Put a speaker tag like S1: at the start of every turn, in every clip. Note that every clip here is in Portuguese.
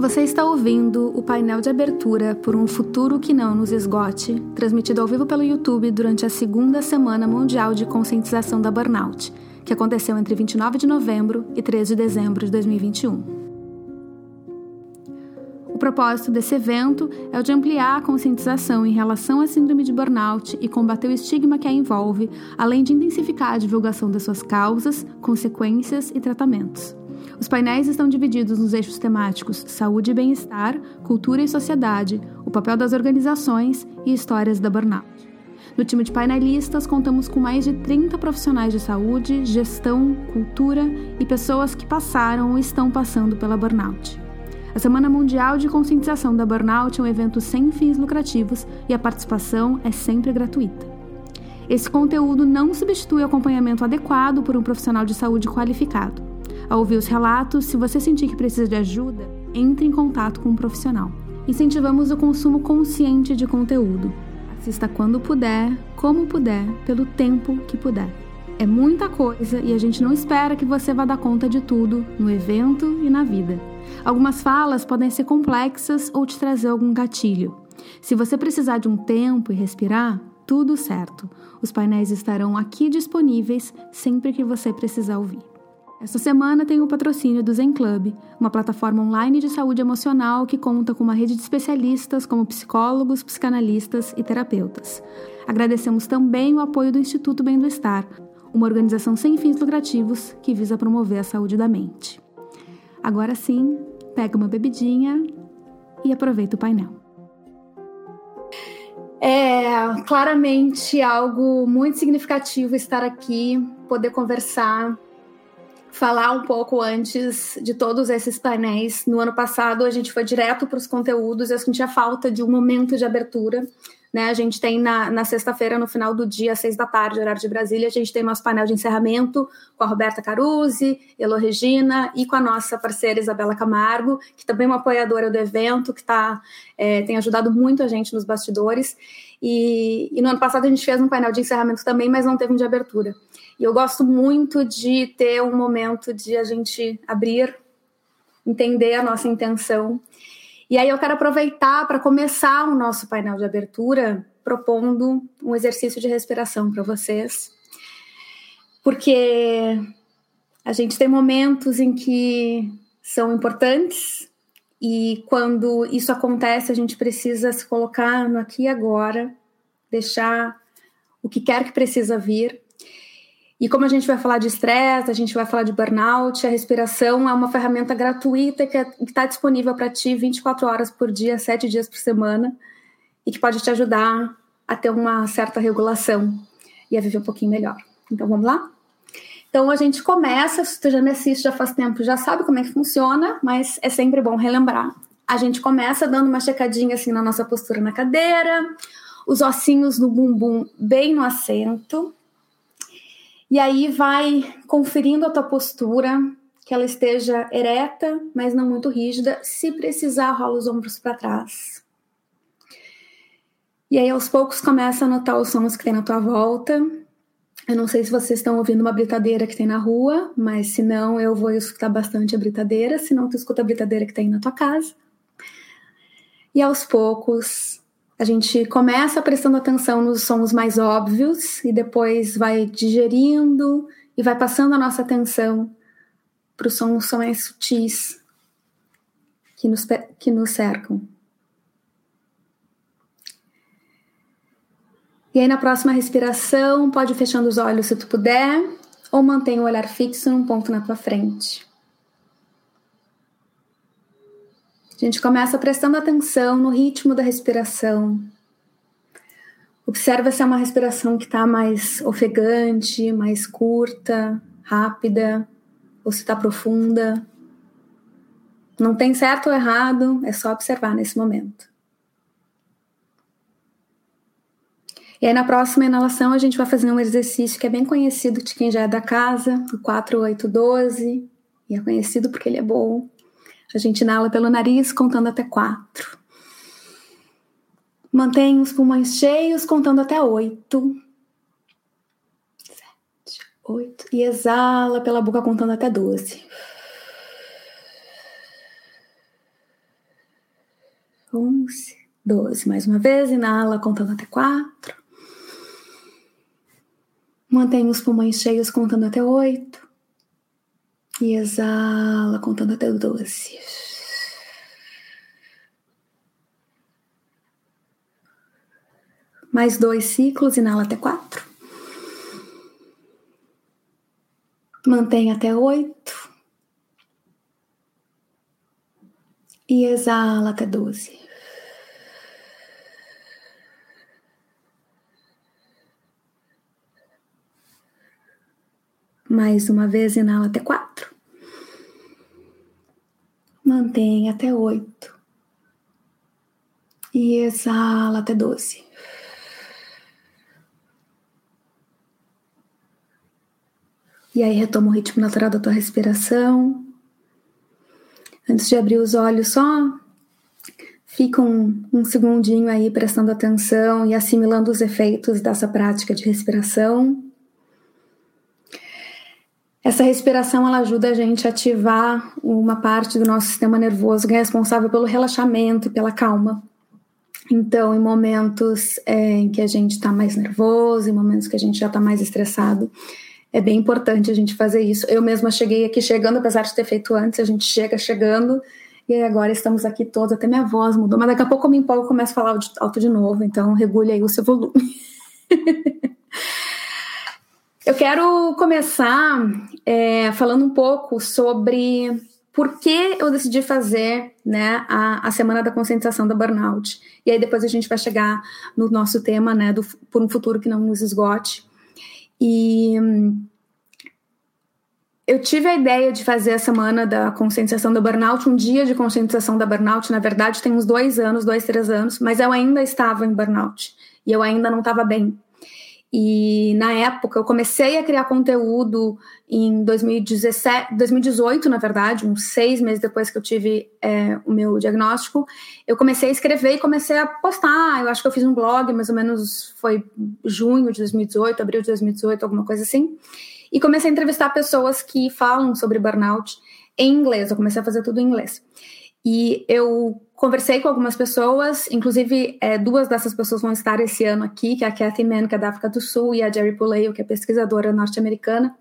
S1: Você está ouvindo o painel de abertura por um futuro que não nos esgote, transmitido ao vivo pelo YouTube durante a segunda Semana Mundial de Conscientização da Burnout, que aconteceu entre 29 de novembro e 13 de dezembro de 2021. O propósito desse evento é o de ampliar a conscientização em relação à síndrome de burnout e combater o estigma que a envolve, além de intensificar a divulgação das suas causas, consequências e tratamentos. Os painéis estão divididos nos eixos temáticos saúde e bem-estar, cultura e sociedade, o papel das organizações e histórias da burnout. No time de painelistas, contamos com mais de 30 profissionais de saúde, gestão, cultura e pessoas que passaram ou estão passando pela burnout. A Semana Mundial de Conscientização da Burnout é um evento sem fins lucrativos e a participação é sempre gratuita. Esse conteúdo não substitui o acompanhamento adequado por um profissional de saúde qualificado. Ao ouvir os relatos, se você sentir que precisa de ajuda, entre em contato com um profissional. Incentivamos o consumo consciente de conteúdo. Assista quando puder, como puder, pelo tempo que puder. É muita coisa e a gente não espera que você vá dar conta de tudo no evento e na vida. Algumas falas podem ser complexas ou te trazer algum gatilho. Se você precisar de um tempo e respirar, tudo certo. Os painéis estarão aqui disponíveis sempre que você precisar ouvir. Esta semana tem o patrocínio do Zen Club, uma plataforma online de saúde emocional que conta com uma rede de especialistas como psicólogos, psicanalistas e terapeutas. Agradecemos também o apoio do Instituto Bem do Estar, uma organização sem fins lucrativos que visa promover a saúde da mente. Agora sim, pega uma bebidinha e aproveita o painel. É claramente algo muito significativo estar aqui, poder conversar falar um pouco antes de todos esses painéis. No ano passado, a gente foi direto para os conteúdos, eu sentia falta de um momento de abertura. Né, a gente tem na, na sexta-feira, no final do dia, às seis da tarde, horário de Brasília, a gente tem nosso painel de encerramento com a Roberta Caruzzi, Elo Regina e com a nossa parceira Isabela Camargo, que também é uma apoiadora do evento, que tá, é, tem ajudado muito a gente nos bastidores. E, e no ano passado a gente fez um painel de encerramento também, mas não teve um de abertura. E eu gosto muito de ter um momento de a gente abrir, entender a nossa intenção. E aí eu quero aproveitar para começar o nosso painel de abertura propondo um exercício de respiração para vocês. Porque a gente tem momentos em que são importantes e quando isso acontece, a gente precisa se colocar no aqui e agora, deixar o que quer que precisa vir e como a gente vai falar de estresse, a gente vai falar de burnout, a respiração é uma ferramenta gratuita que é, está disponível para ti 24 horas por dia, 7 dias por semana, e que pode te ajudar a ter uma certa regulação e a viver um pouquinho melhor. Então vamos lá? Então a gente começa, se tu já me assiste já faz tempo, já sabe como é que funciona, mas é sempre bom relembrar. A gente começa dando uma checadinha assim na nossa postura na cadeira, os ossinhos do bumbum bem no assento, e aí vai conferindo a tua postura, que ela esteja ereta, mas não muito rígida. Se precisar, rola os ombros para trás. E aí aos poucos começa a notar os sons que tem na tua volta. Eu não sei se vocês estão ouvindo uma britadeira que tem na rua, mas se não, eu vou escutar bastante a britadeira. Se não, tu escuta a britadeira que tem na tua casa. E aos poucos a gente começa prestando atenção nos sons mais óbvios e depois vai digerindo e vai passando a nossa atenção para os sons mais sutis que nos, que nos cercam. E aí, na próxima respiração, pode ir fechando os olhos se tu puder, ou mantenha o olhar fixo num ponto na tua frente. A gente começa prestando atenção no ritmo da respiração. Observa se é uma respiração que está mais ofegante, mais curta, rápida, ou se está profunda. Não tem certo ou errado, é só observar nesse momento. E aí, na próxima inalação, a gente vai fazer um exercício que é bem conhecido de quem já é da casa, o 4812, e é conhecido porque ele é bom. A gente inala pelo nariz, contando até quatro. Mantém os pulmões cheios, contando até oito. Sete, oito. E exala pela boca, contando até doze. 11, 12. Mais uma vez, inala contando até 4. Mantém os pulmões cheios contando até 8. E exala contando até 12. Mais dois ciclos, inala até 4. Mantém até 8. E exala até 12. Mais uma vez, inala até quatro. Mantém até oito. E exala até doze. E aí retoma o ritmo natural da tua respiração. Antes de abrir os olhos, só fica um, um segundinho aí prestando atenção e assimilando os efeitos dessa prática de respiração. Essa respiração ela ajuda a gente a ativar uma parte do nosso sistema nervoso que é responsável pelo relaxamento e pela calma. Então, em momentos é, em que a gente está mais nervoso, em momentos que a gente já está mais estressado, é bem importante a gente fazer isso. Eu mesma cheguei aqui chegando, apesar de ter feito antes, a gente chega chegando e agora estamos aqui todos, até minha voz mudou, mas daqui a pouco eu me empolgo e começo a falar alto de novo, então regule aí o seu volume. Eu quero começar é, falando um pouco sobre por que eu decidi fazer né, a, a Semana da Conscientização da Burnout. E aí depois a gente vai chegar no nosso tema, né, do, por um futuro que não nos esgote. E eu tive a ideia de fazer a Semana da Conscientização da Burnout, um dia de conscientização da Burnout, na verdade tem uns dois anos, dois, três anos, mas eu ainda estava em Burnout. E eu ainda não estava bem. E na época eu comecei a criar conteúdo em 2017, 2018, na verdade, uns seis meses depois que eu tive é, o meu diagnóstico. Eu comecei a escrever e comecei a postar. Eu acho que eu fiz um blog, mais ou menos foi junho de 2018, abril de 2018, alguma coisa assim. E comecei a entrevistar pessoas que falam sobre burnout em inglês. Eu comecei a fazer tudo em inglês. E eu conversei com algumas pessoas, inclusive é, duas dessas pessoas vão estar esse ano aqui, que é a Kathy Mann, que é da África do Sul, e a Jerry Puleo, que é pesquisadora norte-americana.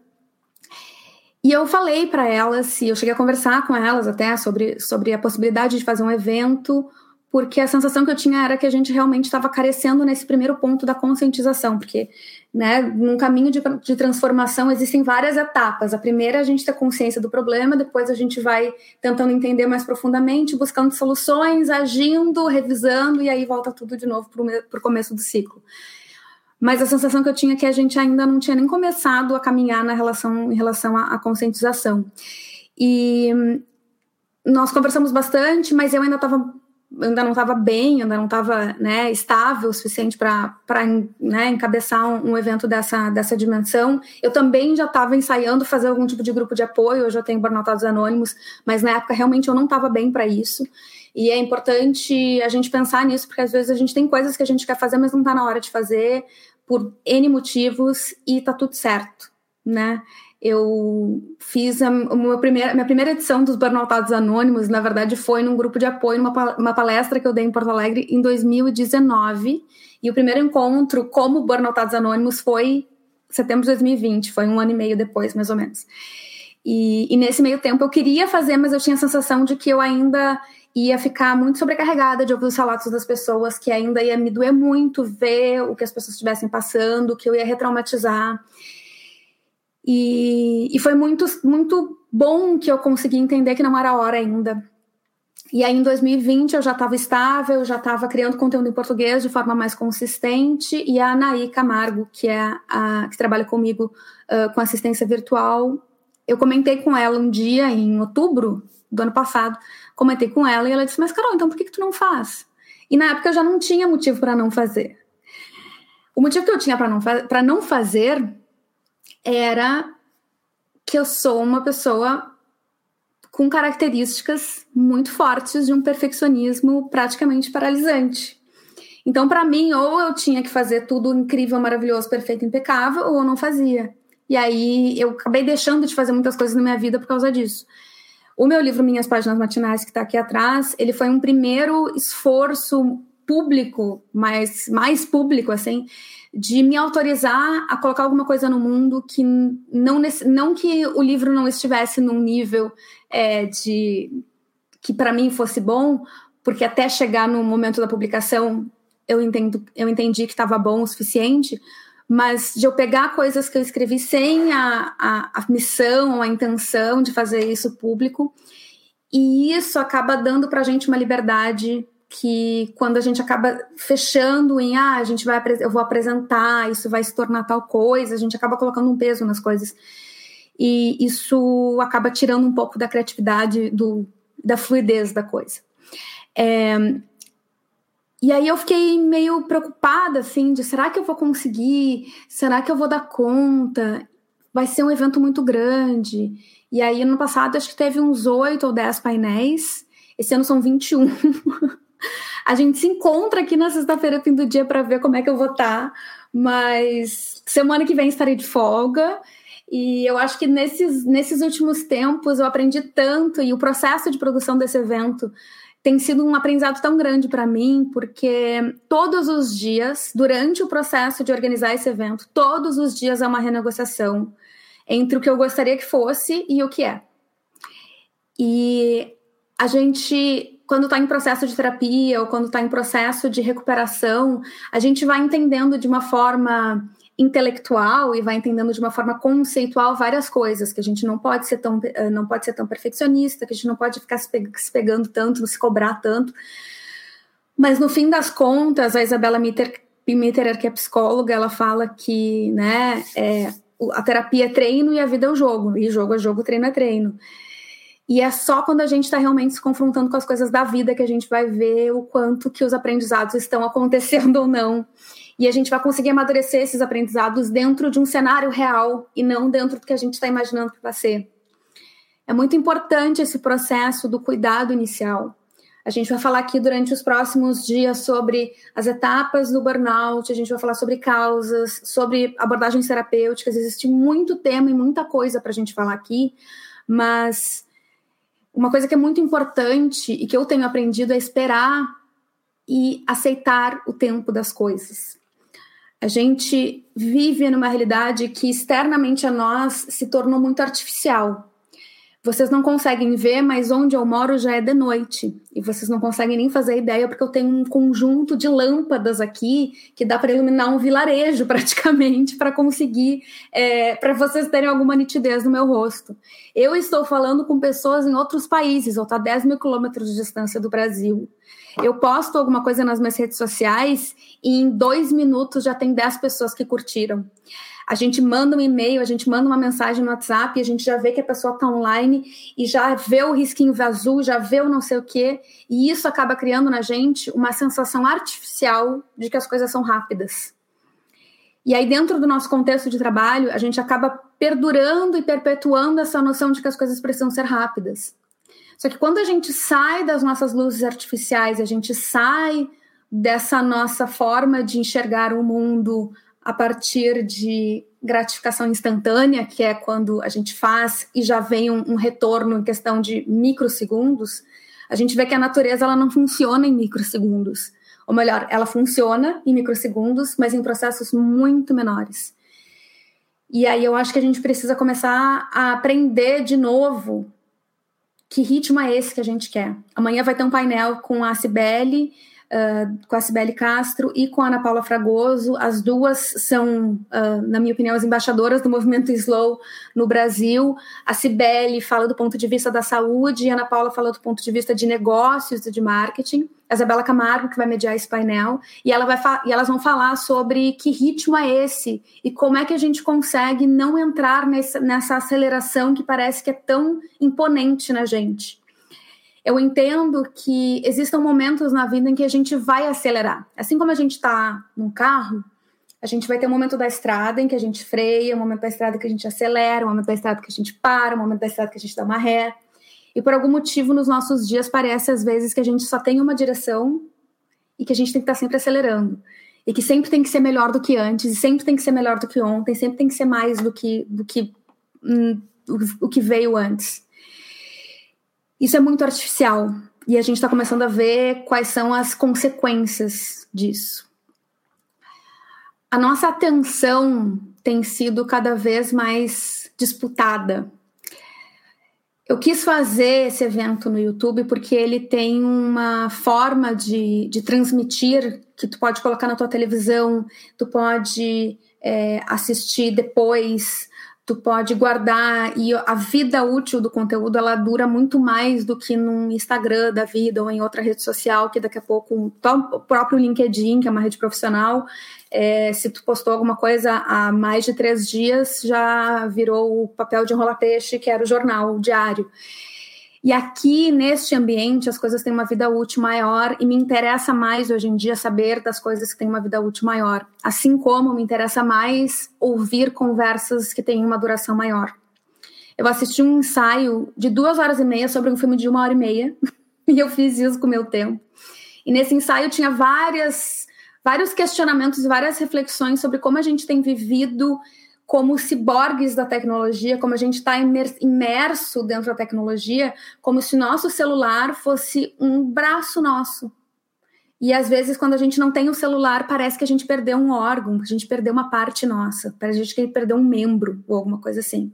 S1: E eu falei para elas, e eu cheguei a conversar com elas até sobre, sobre a possibilidade de fazer um evento porque a sensação que eu tinha era que a gente realmente estava carecendo nesse primeiro ponto da conscientização, porque né, num caminho de, de, transformação existem várias etapas. A primeira é a gente ter consciência do problema, depois a gente vai tentando entender mais profundamente, buscando soluções, agindo, revisando, e aí volta tudo de novo para o começo do ciclo. Mas a sensação que eu tinha é que a gente ainda não tinha nem começado a caminhar na relação, em relação à, à conscientização. E hum, nós conversamos bastante, mas eu ainda estava ainda não estava bem, ainda não estava né, estável o suficiente para né, encabeçar um, um, evento dessa, dessa dimensão. Eu também já estava ensaiando fazer algum tipo de grupo de apoio, eu já tenho Burnoutados Anônimos, mas na época realmente eu não estava bem para isso. E é importante a gente pensar nisso, porque às vezes a gente tem coisas que a gente quer fazer, mas não está na hora de fazer, por N motivos, e tá tudo certo, né? Eu fiz a, uma primeira, minha primeira edição dos Burnoutados Anônimos, na verdade, foi num grupo de apoio, numa uma palestra que eu dei em Porto Alegre em 2019. E o primeiro encontro como Burnoutados Anônimos foi setembro de 2020, foi um ano e meio depois, mais ou menos. E, e nesse meio tempo eu queria fazer, mas eu tinha a sensação de que eu ainda ia ficar muito sobrecarregada de ouvir os relatos das pessoas, que ainda ia me doer muito ver o que as pessoas estivessem passando, que eu ia retraumatizar. E, e foi muito, muito bom que eu consegui entender que não era hora ainda. E aí, em 2020, eu já estava estável, já estava criando conteúdo em português de forma mais consistente. E a Anaí Camargo, que é a que trabalha comigo uh, com assistência virtual, eu comentei com ela um dia, em outubro do ano passado, comentei com ela e ela disse: Mas, Carol, então por que, que tu não faz? E na época eu já não tinha motivo para não fazer. O motivo que eu tinha para não, fa não fazer era que eu sou uma pessoa com características muito fortes de um perfeccionismo praticamente paralisante. Então, para mim, ou eu tinha que fazer tudo incrível, maravilhoso, perfeito, impecável, ou eu não fazia. E aí eu acabei deixando de fazer muitas coisas na minha vida por causa disso. O meu livro Minhas Páginas Matinais, que está aqui atrás, ele foi um primeiro esforço público, mais, mais público, assim, de me autorizar a colocar alguma coisa no mundo que não, não que o livro não estivesse num nível é, de que para mim fosse bom, porque até chegar no momento da publicação eu, entendo, eu entendi que estava bom o suficiente, mas de eu pegar coisas que eu escrevi sem a, a, a missão, a intenção de fazer isso público, e isso acaba dando para a gente uma liberdade que quando a gente acaba fechando em ah, a gente vai eu vou apresentar, isso vai se tornar tal coisa, a gente acaba colocando um peso nas coisas. E isso acaba tirando um pouco da criatividade, do, da fluidez da coisa. É, e aí eu fiquei meio preocupada, assim, de será que eu vou conseguir? Será que eu vou dar conta? Vai ser um evento muito grande. E aí, ano passado, acho que teve uns oito ou dez painéis. Esse ano são 21. a gente se encontra aqui na sexta-feira, fim do dia, para ver como é que eu vou estar. Tá. Mas semana que vem estarei de folga. E eu acho que nesses, nesses últimos tempos eu aprendi tanto, e o processo de produção desse evento tem sido um aprendizado tão grande para mim, porque todos os dias, durante o processo de organizar esse evento, todos os dias é uma renegociação entre o que eu gostaria que fosse e o que é. E a gente, quando está em processo de terapia ou quando está em processo de recuperação, a gente vai entendendo de uma forma intelectual e vai entendendo de uma forma conceitual várias coisas que a gente não pode ser tão eh, não pode ser tão perfeccionista que a gente não pode ficar se, pegando tanto se cobrar tanto. Mas no fim das contas a Isabela Mitter, Mitterer que é psicóloga ela fala que né é, a terapia é treino e a vida é o jogo e jogo é jogo treino é treino e é só quando a gente está realmente se confrontando com as coisas da vida que a gente vai ver o quanto que os aprendizados estão acontecendo ou não e a gente vai conseguir amadurecer esses aprendizados dentro de um cenário real e não dentro do que a gente está imaginando que vai ser. É muito importante esse processo do cuidado inicial. A gente vai falar aqui durante os próximos dias sobre as etapas do burnout, a gente vai falar sobre causas, sobre abordagens terapêuticas. Existe muito tema e muita coisa para a gente falar aqui, mas uma coisa que é muito importante e que eu tenho aprendido é esperar e aceitar o tempo das coisas. A gente vive numa realidade que externamente a nós se tornou muito artificial. Vocês não conseguem ver, mas onde eu moro já é de noite. E vocês não conseguem nem fazer ideia, porque eu tenho um conjunto de lâmpadas aqui que dá para iluminar um vilarejo praticamente para conseguir, é, para vocês terem alguma nitidez no meu rosto. Eu estou falando com pessoas em outros países, eu estou a 10 mil quilômetros de distância do Brasil. Eu posto alguma coisa nas minhas redes sociais e em dois minutos já tem 10 pessoas que curtiram. A gente manda um e-mail, a gente manda uma mensagem no WhatsApp a gente já vê que a pessoa está online e já vê o risquinho azul, já vê o não sei o quê. E isso acaba criando na gente uma sensação artificial de que as coisas são rápidas. E aí, dentro do nosso contexto de trabalho, a gente acaba perdurando e perpetuando essa noção de que as coisas precisam ser rápidas. Só que quando a gente sai das nossas luzes artificiais, a gente sai dessa nossa forma de enxergar o mundo a partir de gratificação instantânea, que é quando a gente faz e já vem um, um, retorno em questão de microsegundos, a gente vê que a natureza ela não funciona em microsegundos. Ou melhor, ela funciona em microsegundos, mas em processos muito menores. E aí eu acho que a gente precisa começar a aprender de novo que ritmo é esse que a gente quer. Amanhã vai ter um painel com a Cibele, uh, com a Cibele Castro e com a Ana Paula Fragoso. As duas são, uh, na minha opinião, as embaixadoras do movimento Slow no Brasil. A Cibele fala do ponto de vista da saúde e a Ana Paula fala do ponto de vista de negócios e de marketing a Isabela Camargo, que vai mediar esse painel, e, ela vai e elas vão falar sobre que ritmo é esse e como é que a gente consegue não entrar nessa aceleração que parece que é tão imponente na gente. Eu entendo que existam momentos na vida em que a gente vai acelerar. Assim como a gente está num carro, a gente vai ter um momento da estrada em que a gente freia, um momento da estrada que a gente acelera, um momento da estrada que a gente para, um momento da estrada que a gente dá uma ré. E por algum motivo, nos nossos dias, parece às vezes que a gente só tem uma direção e que a gente tem que estar sempre acelerando. E que sempre tem que ser melhor do que antes, e sempre tem que ser melhor do que ontem, sempre tem que ser mais do que, do que hum, o, o que veio antes. Isso é muito artificial e a gente está começando a ver quais são as consequências disso. A nossa atenção tem sido cada vez mais disputada. Eu quis fazer esse evento no YouTube porque ele tem uma forma de, de transmitir que tu pode colocar na tua televisão, tu pode é, assistir depois, tu pode guardar e a vida útil do conteúdo ela dura muito mais do que no Instagram da vida ou em outra rede social que daqui a pouco o próprio LinkedIn que é uma rede profissional é, se tu postou alguma coisa há mais de três dias já virou o papel de enrolar peixe que era o jornal o diário e aqui, neste ambiente, as coisas têm uma vida útil maior e me interessa mais hoje em dia saber das coisas que têm uma vida útil maior. Assim como me interessa mais ouvir conversas que têm uma duração maior. Eu assisti um ensaio de duas horas e meia sobre um filme de uma hora e meia e eu fiz isso com o meu tempo. E nesse ensaio tinha várias, vários questionamentos, várias reflexões sobre como a gente tem vivido como ciborgues da tecnologia, como a gente está imerso dentro da tecnologia, como se nosso celular fosse um braço nosso. E às vezes, quando a gente não tem o celular, parece que a gente perdeu um órgão, que a gente perdeu uma parte nossa, parece a gente que perdeu um membro ou alguma coisa assim.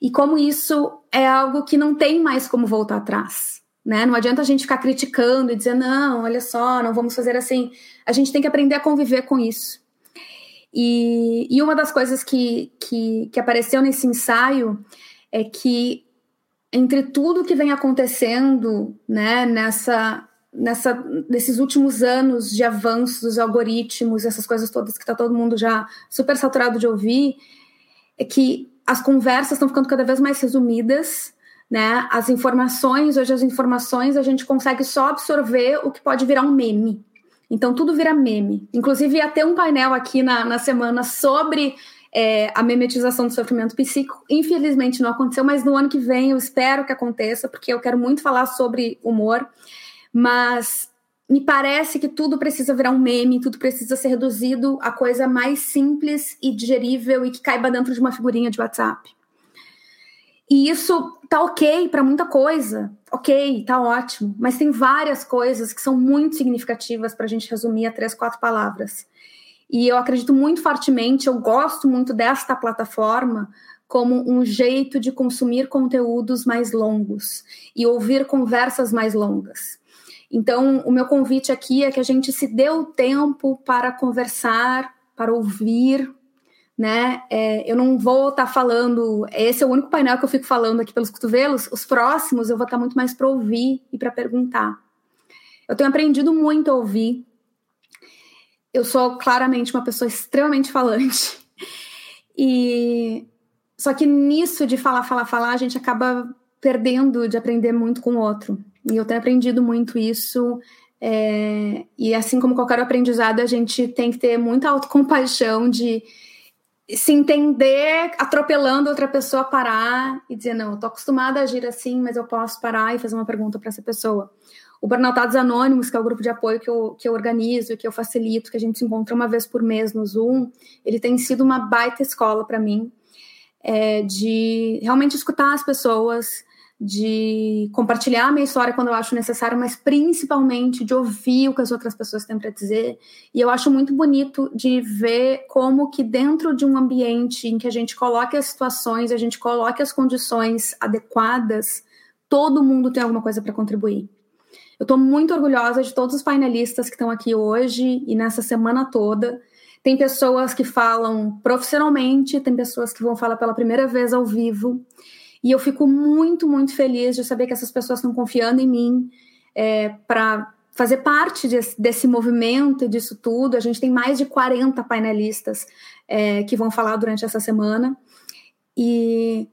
S1: E como isso é algo que não tem mais como voltar atrás. Né? Não adianta a gente ficar criticando e dizer, não, olha só, não vamos fazer assim. A gente tem que aprender a conviver com isso. E, e uma das coisas que, que, que apareceu nesse ensaio é que entre tudo que vem acontecendo né, nessa, nessa, nesses últimos anos de avanços dos algoritmos, essas coisas todas que está todo mundo já super saturado de ouvir, é que as conversas estão ficando cada vez mais resumidas, né? As informações, hoje as informações a gente consegue só absorver o que pode virar um meme. Então tudo vira meme. Inclusive ia ter um painel aqui na, na semana sobre é, a memetização do sofrimento psíquico. Infelizmente não aconteceu, mas no ano que vem eu espero que aconteça, porque eu quero muito falar sobre humor. Mas me parece que tudo precisa virar um meme, tudo precisa ser reduzido a coisa mais simples e digerível e que caiba dentro de uma figurinha de WhatsApp. E isso tá ok para muita coisa, ok, tá ótimo, mas tem várias coisas que são muito significativas para a gente resumir a três, quatro palavras. E eu acredito muito fortemente, eu gosto muito desta plataforma como um jeito de consumir conteúdos mais longos e ouvir conversas mais longas. Então, o meu convite aqui é que a gente se dê o tempo para conversar, para ouvir, né? É, eu não vou estar tá falando. Esse é o único painel que eu fico falando aqui pelos cotovelos. Os próximos eu vou estar tá muito mais para ouvir e para perguntar. Eu tenho aprendido muito a ouvir. Eu sou claramente uma pessoa extremamente falante. E só que nisso de falar, falar, falar, a gente acaba perdendo de aprender muito com o outro. E eu tenho aprendido muito isso. É... e assim como qualquer aprendizado, a gente tem que ter muita autocompaixão de se entender atropelando outra pessoa parar e dizer, não, eu tô acostumada a agir assim, mas eu posso parar e fazer uma pergunta para essa pessoa. O Burnoutados Anônimos, que é o grupo de apoio que eu, que eu organizo, que eu facilito, que a gente se encontra uma vez por mês no Zoom, ele tem sido uma baita escola para mim, é, de realmente escutar as pessoas, de compartilhar a minha história quando eu acho necessário, mas principalmente de ouvir o que as outras pessoas têm para dizer. E eu acho muito bonito de ver como que dentro de um ambiente em que a gente coloque as situações, a gente coloque as condições adequadas, todo mundo tem alguma coisa para contribuir. Eu estou muito orgulhosa de todos os painelistas que estão aqui hoje e nessa semana toda. Tem pessoas que falam profissionalmente, tem pessoas que vão falar pela primeira vez ao vivo. E eu fico muito, muito feliz de saber que essas pessoas estão confiando em mim é, para fazer parte desse, desse, movimento, disso tudo. A gente tem mais de 40 painelistas é, que vão falar durante essa semana. E,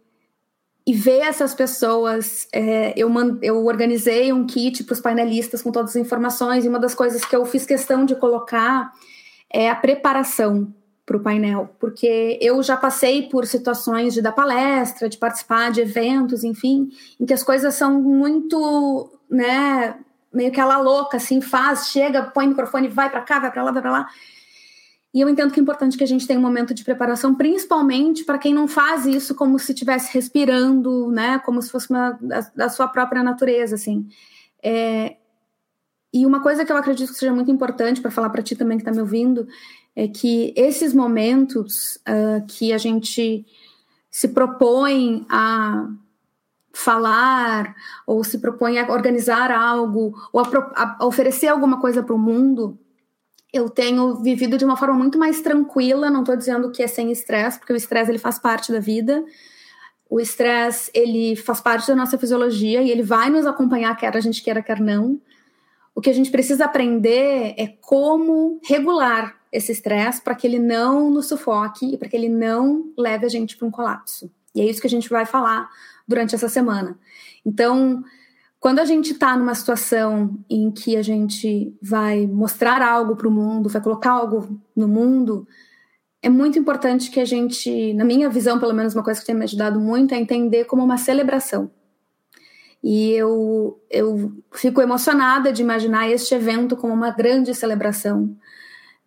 S1: e ver essas pessoas, é, eu, eu organizei um kit para os painelistas com todas as informações, e uma das coisas que eu fiz questão de colocar é a preparação para o painel, porque eu já passei por situações de dar palestra, de participar de eventos, enfim, em que as coisas são muito, né, meio que ela louca, assim, faz, chega, põe o microfone, vai para cá, vai para lá, vai para lá. E eu entendo que é importante que a gente tenha um momento de preparação, principalmente para quem não faz isso como se estivesse respirando, né? Como se fosse uma da, da sua própria natureza, assim. É, e uma coisa que eu acredito que seja muito importante para falar para ti também que está me ouvindo é que esses momentos uh, que a gente se propõe a falar ou se propõe a organizar algo ou a, a oferecer alguma coisa para o mundo, eu tenho vivido de uma forma muito mais tranquila. Não estou dizendo que é sem estresse, porque o estresse ele faz parte da vida. O estresse ele faz parte da nossa fisiologia e ele vai nos acompanhar, quer a gente queira, quer não. O que a gente precisa aprender é como regular esse estresse para que ele não nos sufoque e para que ele não leve a gente para um colapso. E é isso que a gente vai falar durante essa semana. Então, quando a gente está numa situação em que a gente vai mostrar algo para o mundo, vai colocar algo no mundo, é muito importante que a gente, na minha visão, pelo menos uma coisa que tem me ajudado muito, é entender como uma celebração. E eu, eu fico emocionada de imaginar este evento como uma grande celebração,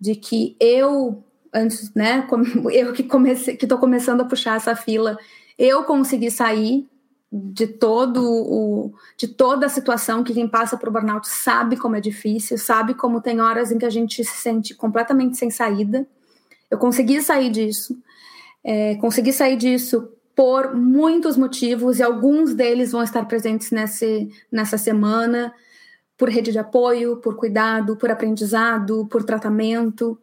S1: de que eu, antes, né, eu que comecei, que estou começando a puxar essa fila, eu consegui sair de todo o de toda a situação que quem passa por burnout sabe como é difícil, sabe como tem horas em que a gente se sente completamente sem saída. Eu consegui sair disso, é, consegui sair disso por muitos motivos e alguns deles vão estar presentes nesse, nessa semana, por rede de apoio, por cuidado, por aprendizado, por tratamento,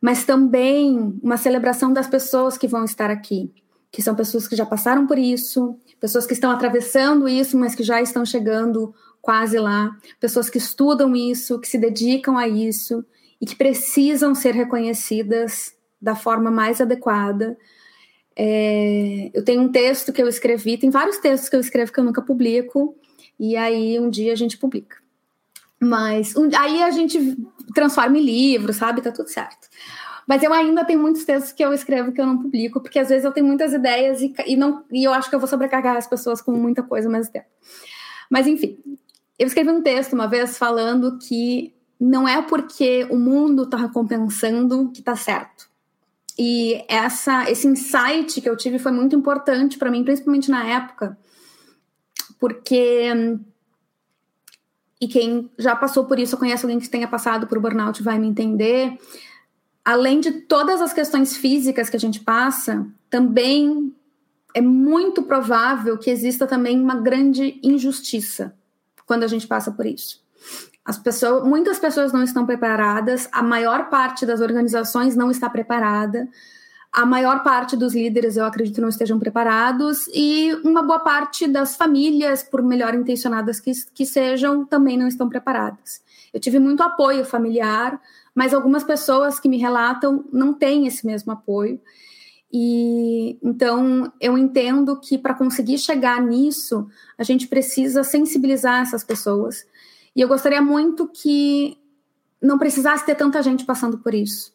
S1: mas também uma celebração das pessoas que vão estar aqui, que são pessoas que já passaram por isso, pessoas que estão atravessando isso, mas que já estão chegando quase lá, pessoas que estudam isso, que se dedicam a isso e que precisam ser reconhecidas da forma mais adequada. É, eu tenho um texto que eu escrevi, tem vários textos que eu escrevo que eu nunca publico, e aí um dia a gente publica. Mas um, aí a gente transforma em livro, sabe? Tá tudo certo. Mas eu ainda tenho muitos textos que eu escrevo que eu não publico, porque às vezes eu tenho muitas ideias e, e, não, e eu acho que eu vou sobrecarregar as pessoas com muita coisa ao mesmo tempo. Mas enfim, eu escrevi um texto uma vez falando que não é porque o mundo está recompensando que está certo. E essa, esse insight que eu tive foi muito importante para mim, principalmente na época, porque e quem já passou por isso, conhece alguém que tenha passado por burnout, vai me entender além de todas as questões físicas que a gente passa, também é muito provável que exista também uma grande injustiça quando a gente passa por isso. As pessoas, muitas pessoas não estão preparadas, a maior parte das organizações não está preparada, a maior parte dos líderes, eu acredito, não estejam preparados, e uma boa parte das famílias, por melhor intencionadas que, que sejam, também não estão preparadas. Eu tive muito apoio familiar, mas algumas pessoas que me relatam não têm esse mesmo apoio. E então eu entendo que para conseguir chegar nisso, a gente precisa sensibilizar essas pessoas. E eu gostaria muito que não precisasse ter tanta gente passando por isso.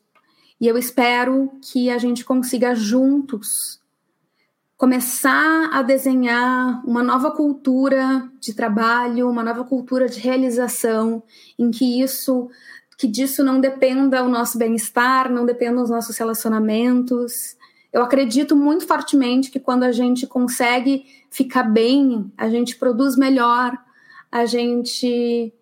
S1: E eu espero que a gente consiga juntos começar a desenhar uma nova cultura de trabalho, uma nova cultura de realização, em que isso que disso não dependa o nosso bem-estar, não dependa os nossos relacionamentos. Eu acredito muito fortemente que quando a gente consegue ficar bem, a gente produz melhor, a gente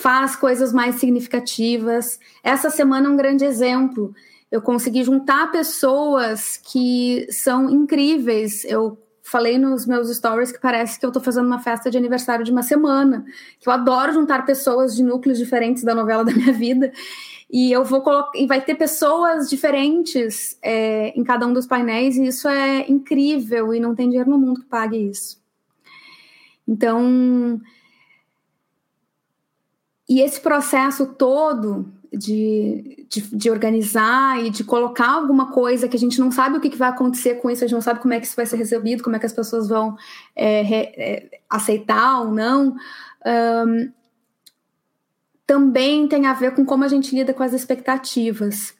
S1: faz coisas mais significativas. Essa semana é um grande exemplo. Eu consegui juntar pessoas que são incríveis. Eu falei nos meus stories que parece que eu estou fazendo uma festa de aniversário de uma semana, que eu adoro juntar pessoas de núcleos diferentes da novela da minha vida. E eu vou colocar, e vai ter pessoas diferentes é, em cada um dos painéis, e isso é incrível, e não tem dinheiro no mundo que pague isso. Então, e esse processo todo de, de, de, organizar e de colocar alguma coisa que a gente não sabe o que, vai acontecer com isso, a gente não sabe como é que isso vai ser recebido, como é que as pessoas vão é, re, é, aceitar ou não. Um, também tem a ver com como a gente lida com as expectativas.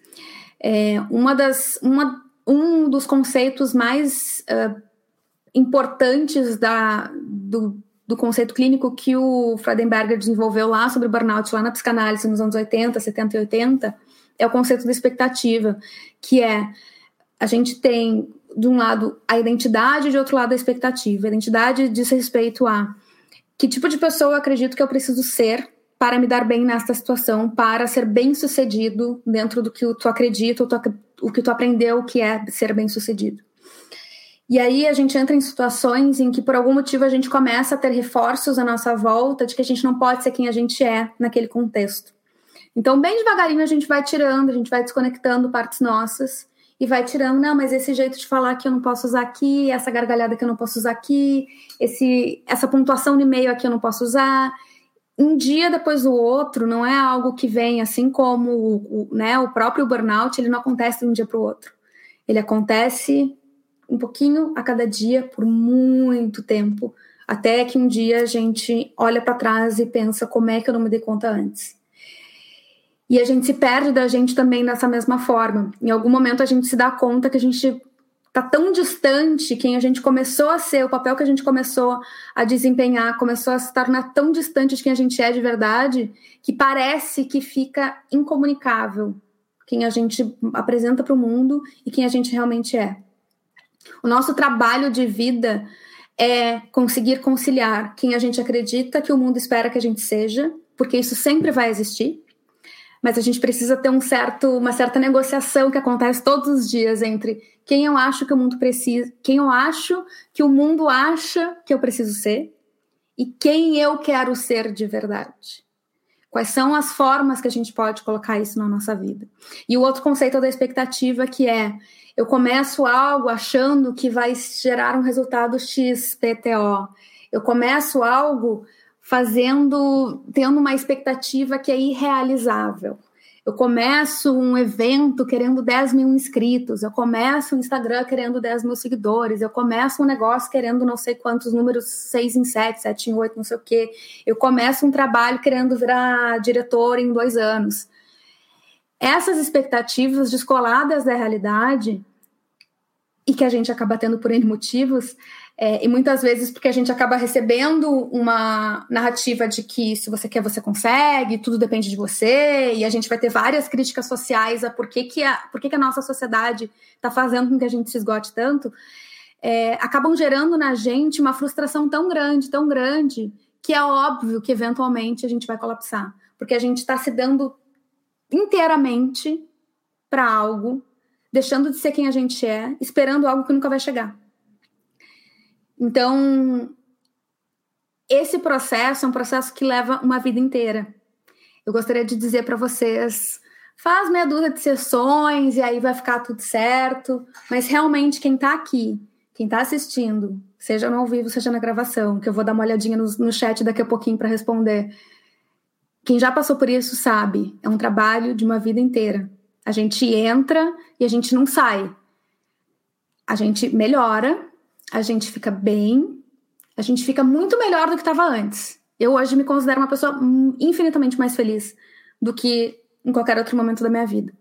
S1: É, uma das, uma, um dos conceitos mais uh, importantes da, do, do conceito clínico que o Freudenberger desenvolveu lá sobre burnout, lá na psicanálise nos anos 80, 70 e 80, é o conceito da expectativa, que é a gente tem de um lado a identidade, de outro lado a expectativa. A identidade diz respeito a que tipo de pessoa eu acredito que eu preciso ser para me dar bem nesta situação, para ser bem sucedido dentro do que tu acredita, o que tu aprendeu que é ser bem sucedido. E aí a gente entra em situações em que por algum motivo a gente começa a ter reforços à nossa volta de que a gente não pode ser quem a gente é naquele contexto. Então, bem devagarinho a gente vai tirando, a gente vai desconectando partes nossas e vai tirando, não, mas esse jeito de falar que eu não posso usar aqui, essa gargalhada que eu não posso usar aqui, esse essa pontuação de e-mail aqui eu não posso usar. Um dia depois do outro, não é algo que vem assim como o, né, o próprio burnout, ele não acontece de um dia para o outro. Ele acontece um pouquinho a cada dia por muito tempo, até que um dia a gente olha para trás e pensa como é que eu não me dei conta antes. E a gente se perde da gente também dessa mesma forma. Em algum momento a gente se dá conta que a gente tá tão distante quem a gente começou a ser, o papel que a gente começou a desempenhar, começou a se tornar tão distante de quem a gente é de verdade, que parece que fica incomunicável quem a gente apresenta para o mundo e quem a gente realmente é. O nosso trabalho de vida é conseguir conciliar quem a gente acredita que o mundo espera que a gente seja, porque isso sempre vai existir. Mas a gente precisa ter um certo, uma certa negociação que acontece todos os dias entre quem eu acho que o mundo precisa, quem eu acho que o mundo acha que eu preciso ser e quem eu quero ser de verdade. Quais são as formas que a gente pode colocar isso na nossa vida? E o outro conceito é da expectativa, que é eu começo algo achando que vai gerar um resultado XPTO. Eu começo algo fazendo, tendo uma expectativa que é irrealizável. Eu começo um evento querendo 10 mil inscritos, eu começo um Instagram querendo 10 mil seguidores, eu começo um negócio querendo não sei quantos números, 6 em 7, 7 em 8, não sei o quê. Eu começo um trabalho querendo virar diretor em dois anos essas expectativas descoladas da realidade e que a gente acaba tendo por N motivos, é, e muitas vezes porque a gente acaba recebendo uma narrativa de que se você quer, você consegue, tudo depende de você, e a gente vai ter várias críticas sociais a por que, que, a, por que, que a nossa sociedade está fazendo com que a gente se esgote tanto, é, acabam gerando na gente uma frustração tão grande, tão grande, que é óbvio que eventualmente a gente vai colapsar, porque a gente está se dando inteiramente para algo, deixando de ser quem a gente é, esperando algo que nunca vai chegar. Então, esse processo é um processo que leva uma vida inteira. Eu gostaria de dizer para vocês, faz meia dúzia de sessões e aí vai ficar tudo certo, mas realmente quem está aqui, quem está assistindo, seja no ao vivo, seja na gravação, que eu vou dar uma olhadinha no, no chat daqui a pouquinho para responder, quem já passou por isso sabe, é um trabalho de uma vida inteira. A gente entra e a gente não sai. A gente melhora, a gente fica bem, a gente fica muito melhor do que estava antes. Eu hoje me considero uma pessoa infinitamente mais feliz do que em qualquer outro momento da minha vida.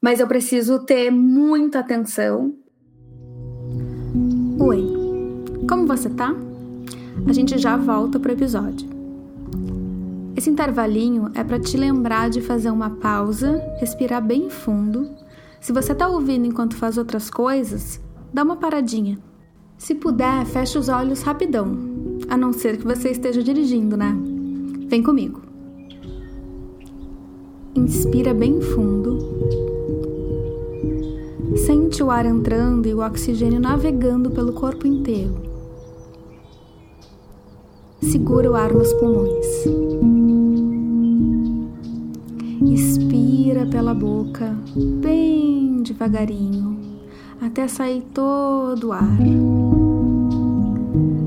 S1: Mas eu preciso ter muita atenção. Oi, como você tá? A gente já volta pro episódio. Esse intervalinho é para te lembrar de fazer uma pausa, respirar bem fundo. Se você está ouvindo enquanto faz outras coisas, dá uma paradinha. Se puder, feche os olhos rapidão, a não ser que você esteja dirigindo, né? Vem comigo. Inspira bem fundo. Sente o ar entrando e o oxigênio navegando pelo corpo inteiro. Segura o ar nos pulmões. Inspira pela boca, bem devagarinho, até sair todo o ar.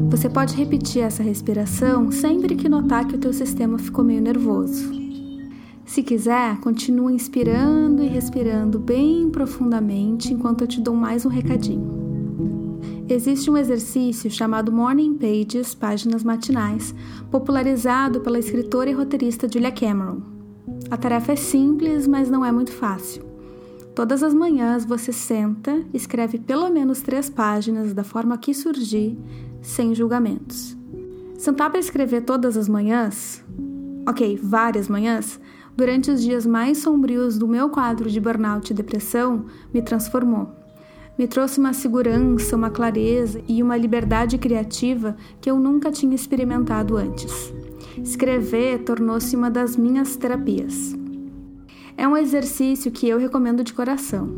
S1: Você pode repetir essa respiração sempre que notar que o teu sistema ficou meio nervoso. Se quiser, continue inspirando e respirando bem profundamente enquanto eu te dou mais um recadinho. Existe um exercício chamado Morning Pages, páginas matinais, popularizado pela escritora e roteirista Julia Cameron. A tarefa é simples, mas não é muito fácil. Todas as manhãs você senta, escreve pelo menos três páginas da forma que surgir, sem julgamentos. Sentar para escrever todas as manhãs, ok, várias manhãs, durante os dias mais sombrios do meu quadro de burnout e depressão, me transformou. Me trouxe uma segurança, uma clareza e uma liberdade criativa que eu nunca tinha experimentado antes. Escrever tornou-se uma das minhas terapias. É um exercício que eu recomendo de coração,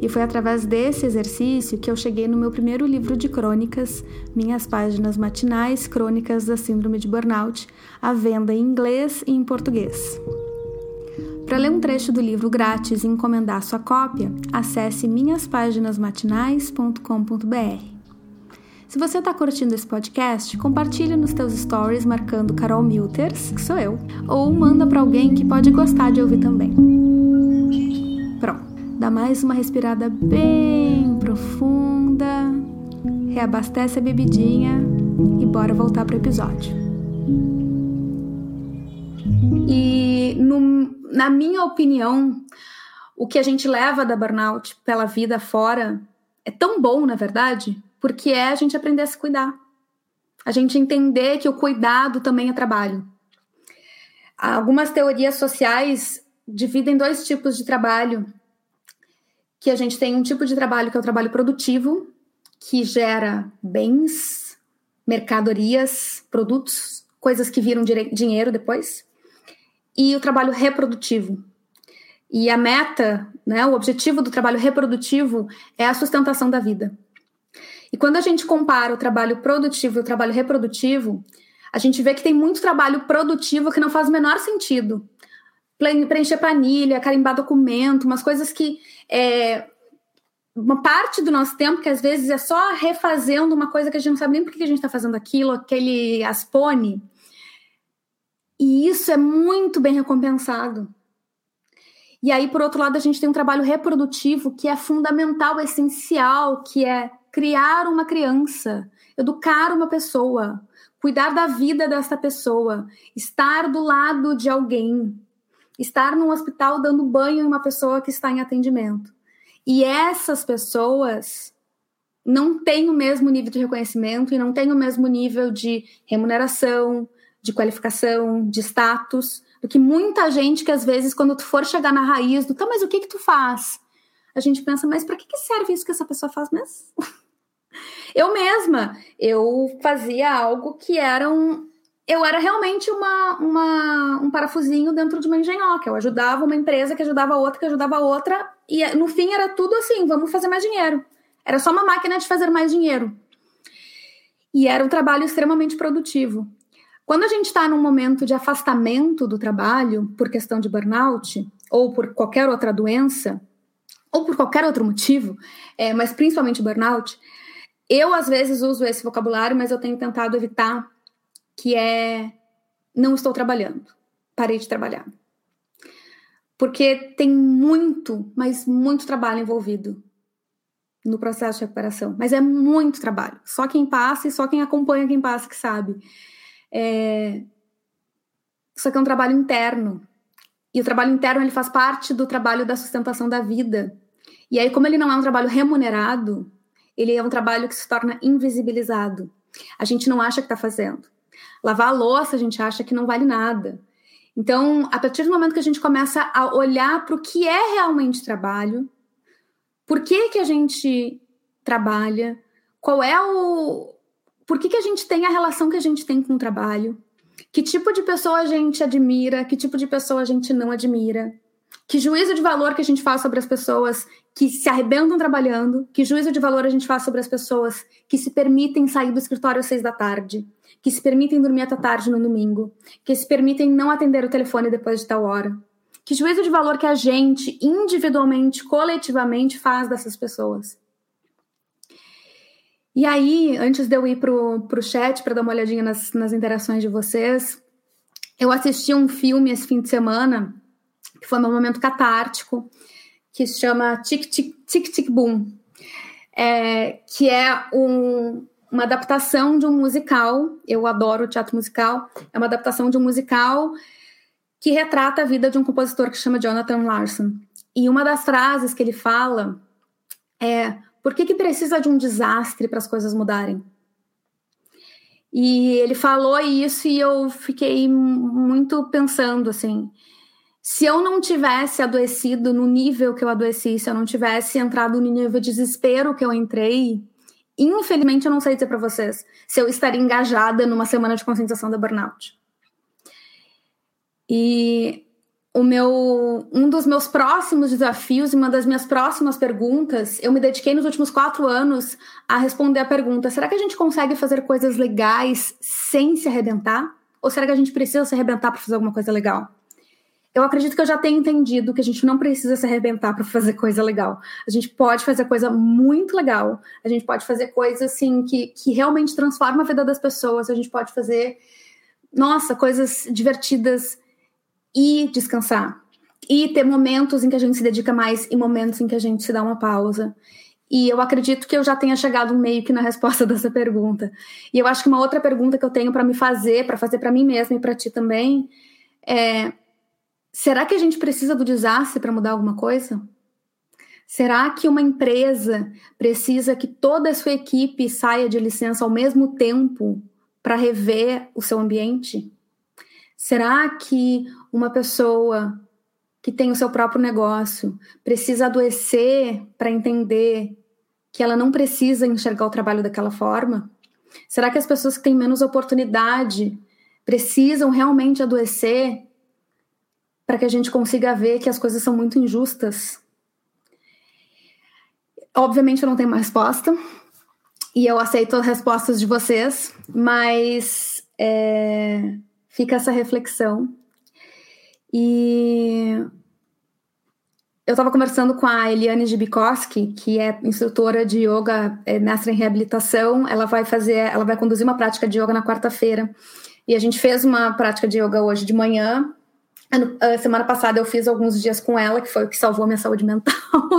S1: e foi através desse exercício que eu cheguei no meu primeiro livro de crônicas, Minhas Páginas Matinais Crônicas da Síndrome de Burnout, à venda em inglês e em português. Para ler um trecho do livro grátis e encomendar sua cópia, acesse minhaspaginasmatinais.com.br. Se você está curtindo esse podcast, compartilhe nos teus stories marcando Carol Milters, que sou eu, ou manda para alguém que pode gostar de ouvir também. Pronto, dá mais uma respirada bem profunda, reabastece a bebidinha e bora voltar para o episódio. E no na minha opinião, o que a gente leva da burnout pela vida fora é tão bom, na verdade, porque é a gente aprender a se cuidar. A gente entender que o cuidado também é trabalho. Algumas teorias sociais dividem dois tipos de trabalho. Que a gente tem um tipo de trabalho que é o trabalho produtivo, que gera bens, mercadorias, produtos, coisas que viram dinheiro depois e o trabalho reprodutivo. E a meta, né, o objetivo do trabalho reprodutivo é a sustentação da vida. E quando a gente compara o trabalho produtivo e o trabalho reprodutivo, a gente vê que tem muito trabalho produtivo que não faz o menor sentido. Preencher planilha, carimbar documento, umas coisas que é, uma parte do nosso tempo que às vezes é só refazendo uma coisa que a gente não sabe nem por que a gente está fazendo aquilo, aquele aspone. E isso é muito bem recompensado. E aí, por outro lado, a gente tem um trabalho reprodutivo que é fundamental, essencial, que é criar uma criança, educar uma pessoa, cuidar da vida dessa pessoa, estar do lado de alguém, estar num hospital dando banho em uma pessoa que está em atendimento. E essas pessoas não têm o mesmo nível de reconhecimento e não têm o mesmo nível de remuneração, de qualificação, de status, do que muita gente que às vezes, quando tu for chegar na raiz do, tá, mas o que que tu faz? A gente pensa, mas para que, que serve isso que essa pessoa faz mesmo? eu mesma, eu fazia algo que era um. Eu era realmente uma, uma, um parafusinho dentro de uma engenhoca. Eu ajudava uma empresa que ajudava outra, que ajudava outra, e no fim era tudo assim: vamos fazer mais dinheiro. Era só uma máquina de fazer mais dinheiro. E era um trabalho extremamente produtivo. Quando a gente está num momento de afastamento do trabalho por questão de burnout ou por qualquer outra doença ou por qualquer outro motivo, é, mas principalmente burnout, eu às vezes uso esse vocabulário, mas eu tenho tentado evitar que é não estou trabalhando, parei de trabalhar. Porque tem muito, mas muito trabalho envolvido no processo de recuperação. Mas é muito trabalho. Só quem passa e só quem acompanha quem passa que sabe. É... Isso que é um trabalho interno. E o trabalho interno ele faz parte do trabalho da sustentação da vida. E aí, como ele não é um trabalho remunerado, ele é um trabalho que se torna invisibilizado. A gente não acha que está fazendo. Lavar a louça, a gente acha que não vale nada. Então, a partir do momento que a gente começa a olhar para o que é realmente trabalho, por que, que a gente trabalha, qual é o, por que, que a gente tem a relação que a gente tem com o trabalho, que tipo de pessoa a gente admira, que tipo de pessoa a gente não admira, que juízo de valor que a gente faz sobre as pessoas que se arrebentam trabalhando, que juízo de valor a gente faz sobre as pessoas que se permitem sair do escritório às seis da tarde, que se permitem dormir até tarde no domingo, que se permitem não atender o telefone depois de tal hora. Que juízo de valor que a gente, individualmente, coletivamente, faz dessas pessoas. E aí, antes de eu ir pro, pro chat para dar uma olhadinha nas, nas interações de vocês, eu assisti um filme esse fim de semana, que foi meu momento catártico, que se chama Tic Tic, Tic, Tic Boom, é, que é um, uma adaptação de um musical. Eu adoro teatro musical. É uma adaptação de um musical que retrata a vida de um compositor que chama Jonathan Larson. E uma das frases que ele fala é por que, que precisa de um desastre para as coisas mudarem? E ele falou isso e eu fiquei muito pensando assim. se eu não tivesse adoecido no nível que eu adoeci, se eu não tivesse entrado no nível de desespero que eu entrei, infelizmente eu não sei dizer para vocês se eu estaria engajada numa semana de conscientização da burnout. E o meu um dos meus próximos desafios e uma das minhas próximas perguntas, eu me dediquei nos últimos quatro anos a responder a pergunta: será que a gente consegue fazer coisas legais sem se arrebentar? Ou será que a gente precisa se arrebentar para fazer alguma coisa legal? Eu acredito que eu já tenho entendido que a gente não precisa se arrebentar para fazer coisa legal. A gente pode fazer coisa muito legal. A gente pode fazer coisa assim que, que realmente transforma a vida das pessoas. A gente pode fazer, nossa, coisas divertidas e descansar. E ter momentos em que a gente se dedica mais e momentos em que a gente se dá uma pausa. E eu acredito que eu já tenha chegado meio que na resposta dessa pergunta. E eu acho que uma outra pergunta que eu tenho para me fazer, para fazer para mim mesma e para ti também, é: será que a gente precisa do desastre para mudar alguma coisa? Será que uma empresa precisa que toda a sua equipe saia de licença ao mesmo tempo para rever o seu ambiente? Será que uma pessoa que tem o seu próprio negócio precisa adoecer para entender que ela não precisa enxergar o trabalho daquela forma? Será que as pessoas que têm menos oportunidade precisam realmente adoecer para que a gente consiga ver que as coisas são muito injustas? Obviamente eu não tenho uma resposta e eu aceito as respostas de vocês, mas é, fica essa reflexão. E eu estava conversando com a Eliane Jibikoski, que é instrutora de yoga, é mestre em reabilitação. Ela vai fazer, ela vai conduzir uma prática de yoga na quarta-feira. E a gente fez uma prática de yoga hoje de manhã. A semana passada eu fiz alguns dias com ela, que foi o que salvou minha saúde mental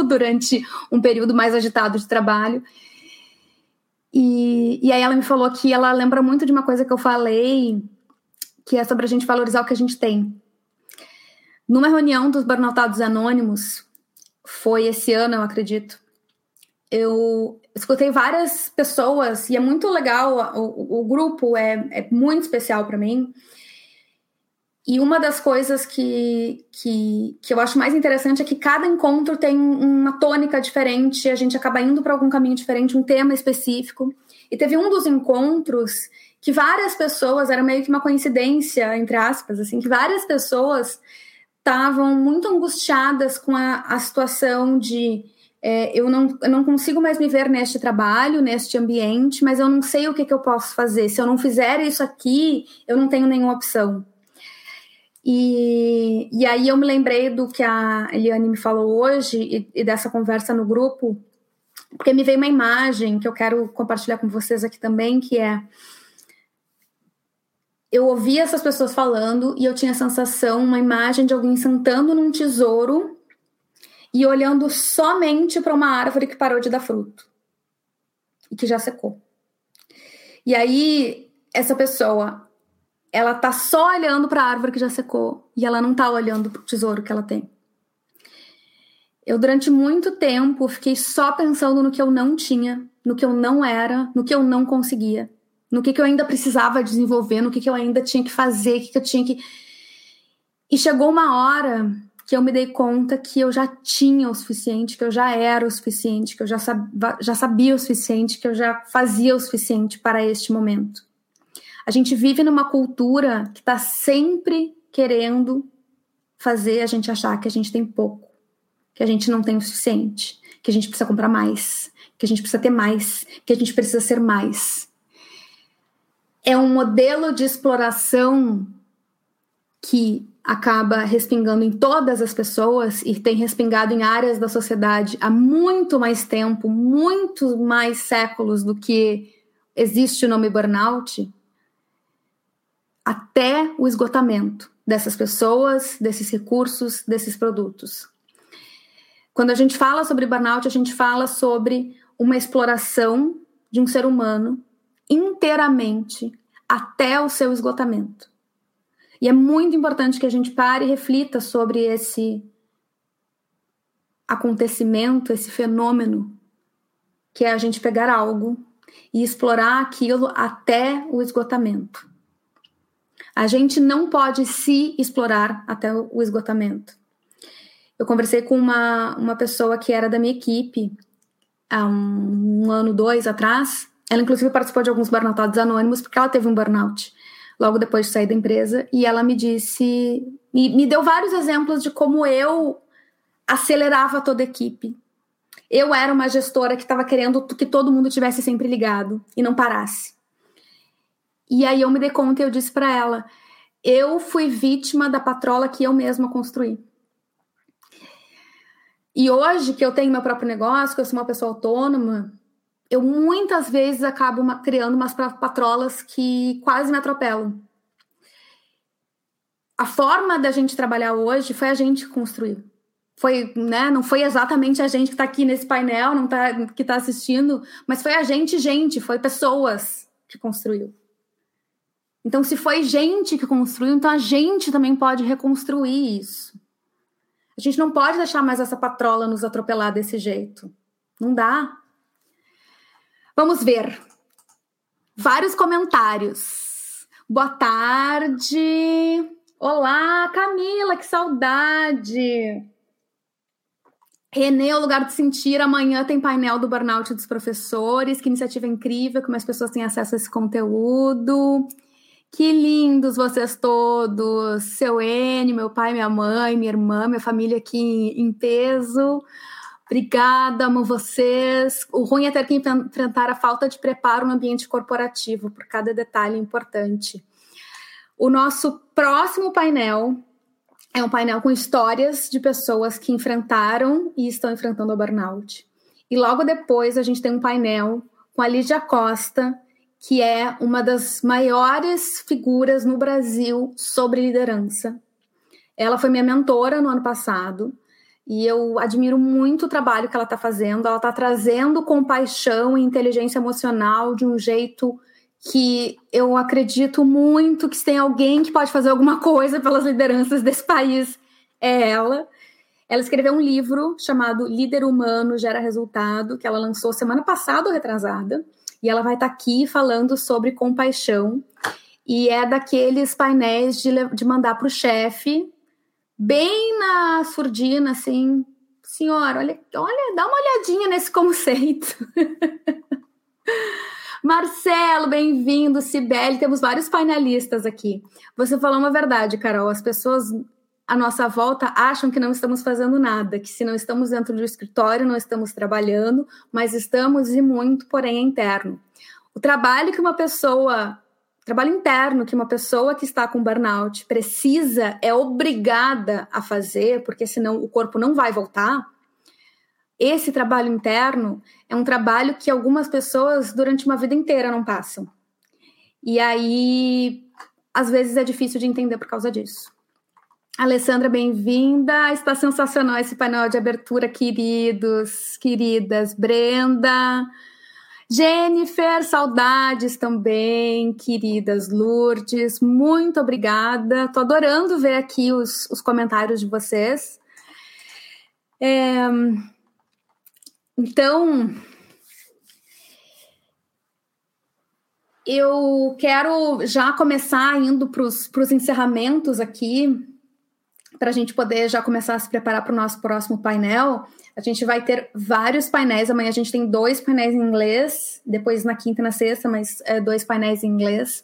S1: durante um período mais agitado de trabalho. E, e aí ela me falou que ela lembra muito de uma coisa que eu falei que é sobre a gente valorizar o que a gente tem. Numa reunião dos Burnoutados Anônimos, foi esse ano, eu acredito, eu escutei várias pessoas, e é muito legal, o, o grupo é, é muito especial para mim. E uma das coisas que, que, que eu acho mais interessante é que cada encontro tem uma tônica diferente, a gente acaba indo para algum caminho diferente, um tema específico. E teve um dos encontros que várias pessoas, era meio que uma coincidência, entre aspas, assim, que várias pessoas estavam muito angustiadas com a, a situação de é, eu, não, eu não consigo mais me ver neste trabalho, neste ambiente, mas eu não sei o que, que eu posso fazer. Se eu não fizer isso aqui, eu não tenho nenhuma opção. E, e aí eu me lembrei do que a Eliane me falou hoje e, e dessa conversa no grupo, porque me veio uma imagem que eu quero compartilhar com vocês aqui também, que é eu ouvia essas pessoas falando e eu tinha a sensação, uma imagem de alguém sentando num tesouro e olhando somente para uma árvore que parou de dar fruto e que já secou. E aí essa pessoa, ela tá só olhando para a árvore que já secou e ela não tá olhando para o tesouro que ela tem. Eu durante muito tempo fiquei só pensando no que eu não tinha, no que eu não era, no que eu não conseguia no que, que eu ainda precisava desenvolver, no que, que eu ainda tinha que fazer, o que, que eu tinha que. E chegou uma hora que eu me dei conta que eu já tinha o suficiente, que eu já era o suficiente, que eu já, sab... já sabia o suficiente, que eu já fazia o suficiente para este momento. A gente vive numa cultura que está sempre querendo fazer a gente achar que a gente tem pouco, que a gente não tem o suficiente, que a gente precisa comprar mais, que a gente precisa ter mais, que a gente precisa ser mais é um modelo de exploração que acaba respingando em todas as pessoas e tem respingado em áreas da sociedade há muito mais tempo, muito mais séculos do que existe o nome burnout, até o esgotamento dessas pessoas, desses recursos, desses produtos. Quando a gente fala sobre burnout, a gente fala sobre uma exploração de um ser humano inteiramente até o seu esgotamento. E é muito importante que a gente pare e reflita sobre esse acontecimento, esse fenômeno, que é a gente pegar algo e explorar aquilo até o esgotamento. A gente não pode se explorar até o esgotamento. Eu conversei com uma, uma pessoa que era da minha equipe há um, um ano, dois atrás. Ela, inclusive, participou de alguns burnoutados anônimos porque ela teve um burnout logo depois de sair da empresa. E ela me disse, me, me deu vários exemplos de como eu acelerava toda a equipe. Eu era uma gestora que estava querendo que todo mundo tivesse sempre ligado e não parasse. E aí eu me dei conta e eu disse para ela: eu fui vítima da patrola que eu mesma construí. E hoje que eu tenho meu próprio negócio, que eu sou uma pessoa autônoma, eu muitas vezes acabo criando umas patrolas que quase me atropelam. A forma da gente trabalhar hoje foi a gente que construiu. Foi, né, não foi exatamente a gente que está aqui nesse painel, não tá, que está assistindo, mas foi a gente, gente, foi pessoas que construiu. Então, se foi gente que construiu, então a gente também pode reconstruir isso. A gente não pode deixar mais essa patrola nos atropelar desse jeito. Não dá. Vamos ver. Vários comentários. Boa tarde. Olá, Camila, que saudade. Renê, o lugar de sentir. Amanhã tem painel do burnout dos professores. Que iniciativa incrível, como as pessoas têm acesso a esse conteúdo. Que lindos vocês todos! Seu N, meu pai, minha mãe, minha irmã, minha família aqui em peso. Obrigada, amo vocês. O ruim é ter que enfrentar a falta de preparo no ambiente corporativo, por cada detalhe importante. O nosso próximo painel é um painel com histórias de pessoas que enfrentaram e estão enfrentando o burnout. E logo depois a gente tem um painel com a Lídia Costa, que é uma das maiores figuras no Brasil sobre liderança. Ela foi minha mentora no ano passado e eu admiro muito o trabalho que ela está fazendo. Ela está trazendo compaixão e inteligência emocional de um jeito que eu acredito muito que se tem alguém que pode fazer alguma coisa pelas lideranças desse país, é ela. Ela escreveu um livro chamado Líder Humano Gera Resultado, que ela lançou semana passada ou retrasada e ela vai estar tá aqui falando sobre compaixão. E é daqueles painéis de, de mandar para o chefe, bem na surdina, assim, senhora, olha, olha, dá uma olhadinha nesse conceito. Marcelo, bem-vindo. Sibeli, temos vários painelistas aqui. Você falou uma verdade, Carol. As pessoas à nossa volta acham que não estamos fazendo nada, que se não estamos dentro do escritório, não estamos trabalhando, mas estamos e muito, porém é interno. O trabalho que uma pessoa, trabalho interno que uma pessoa que está com burnout precisa, é obrigada a fazer, porque senão o corpo não vai voltar. Esse trabalho interno é um trabalho que algumas pessoas durante uma vida inteira não passam. E aí, às vezes é difícil de entender por causa disso. Alessandra, bem-vinda. Está sensacional esse painel de abertura, queridos, queridas. Brenda, Jennifer, saudades também, queridas Lourdes. Muito obrigada. Estou adorando ver aqui os, os comentários de vocês. É, então, eu quero já começar indo para os encerramentos aqui para a gente poder já começar a se preparar para o nosso próximo painel, a gente vai ter vários painéis. Amanhã a gente tem dois painéis em inglês, depois na quinta e na sexta, mas é, dois painéis em inglês.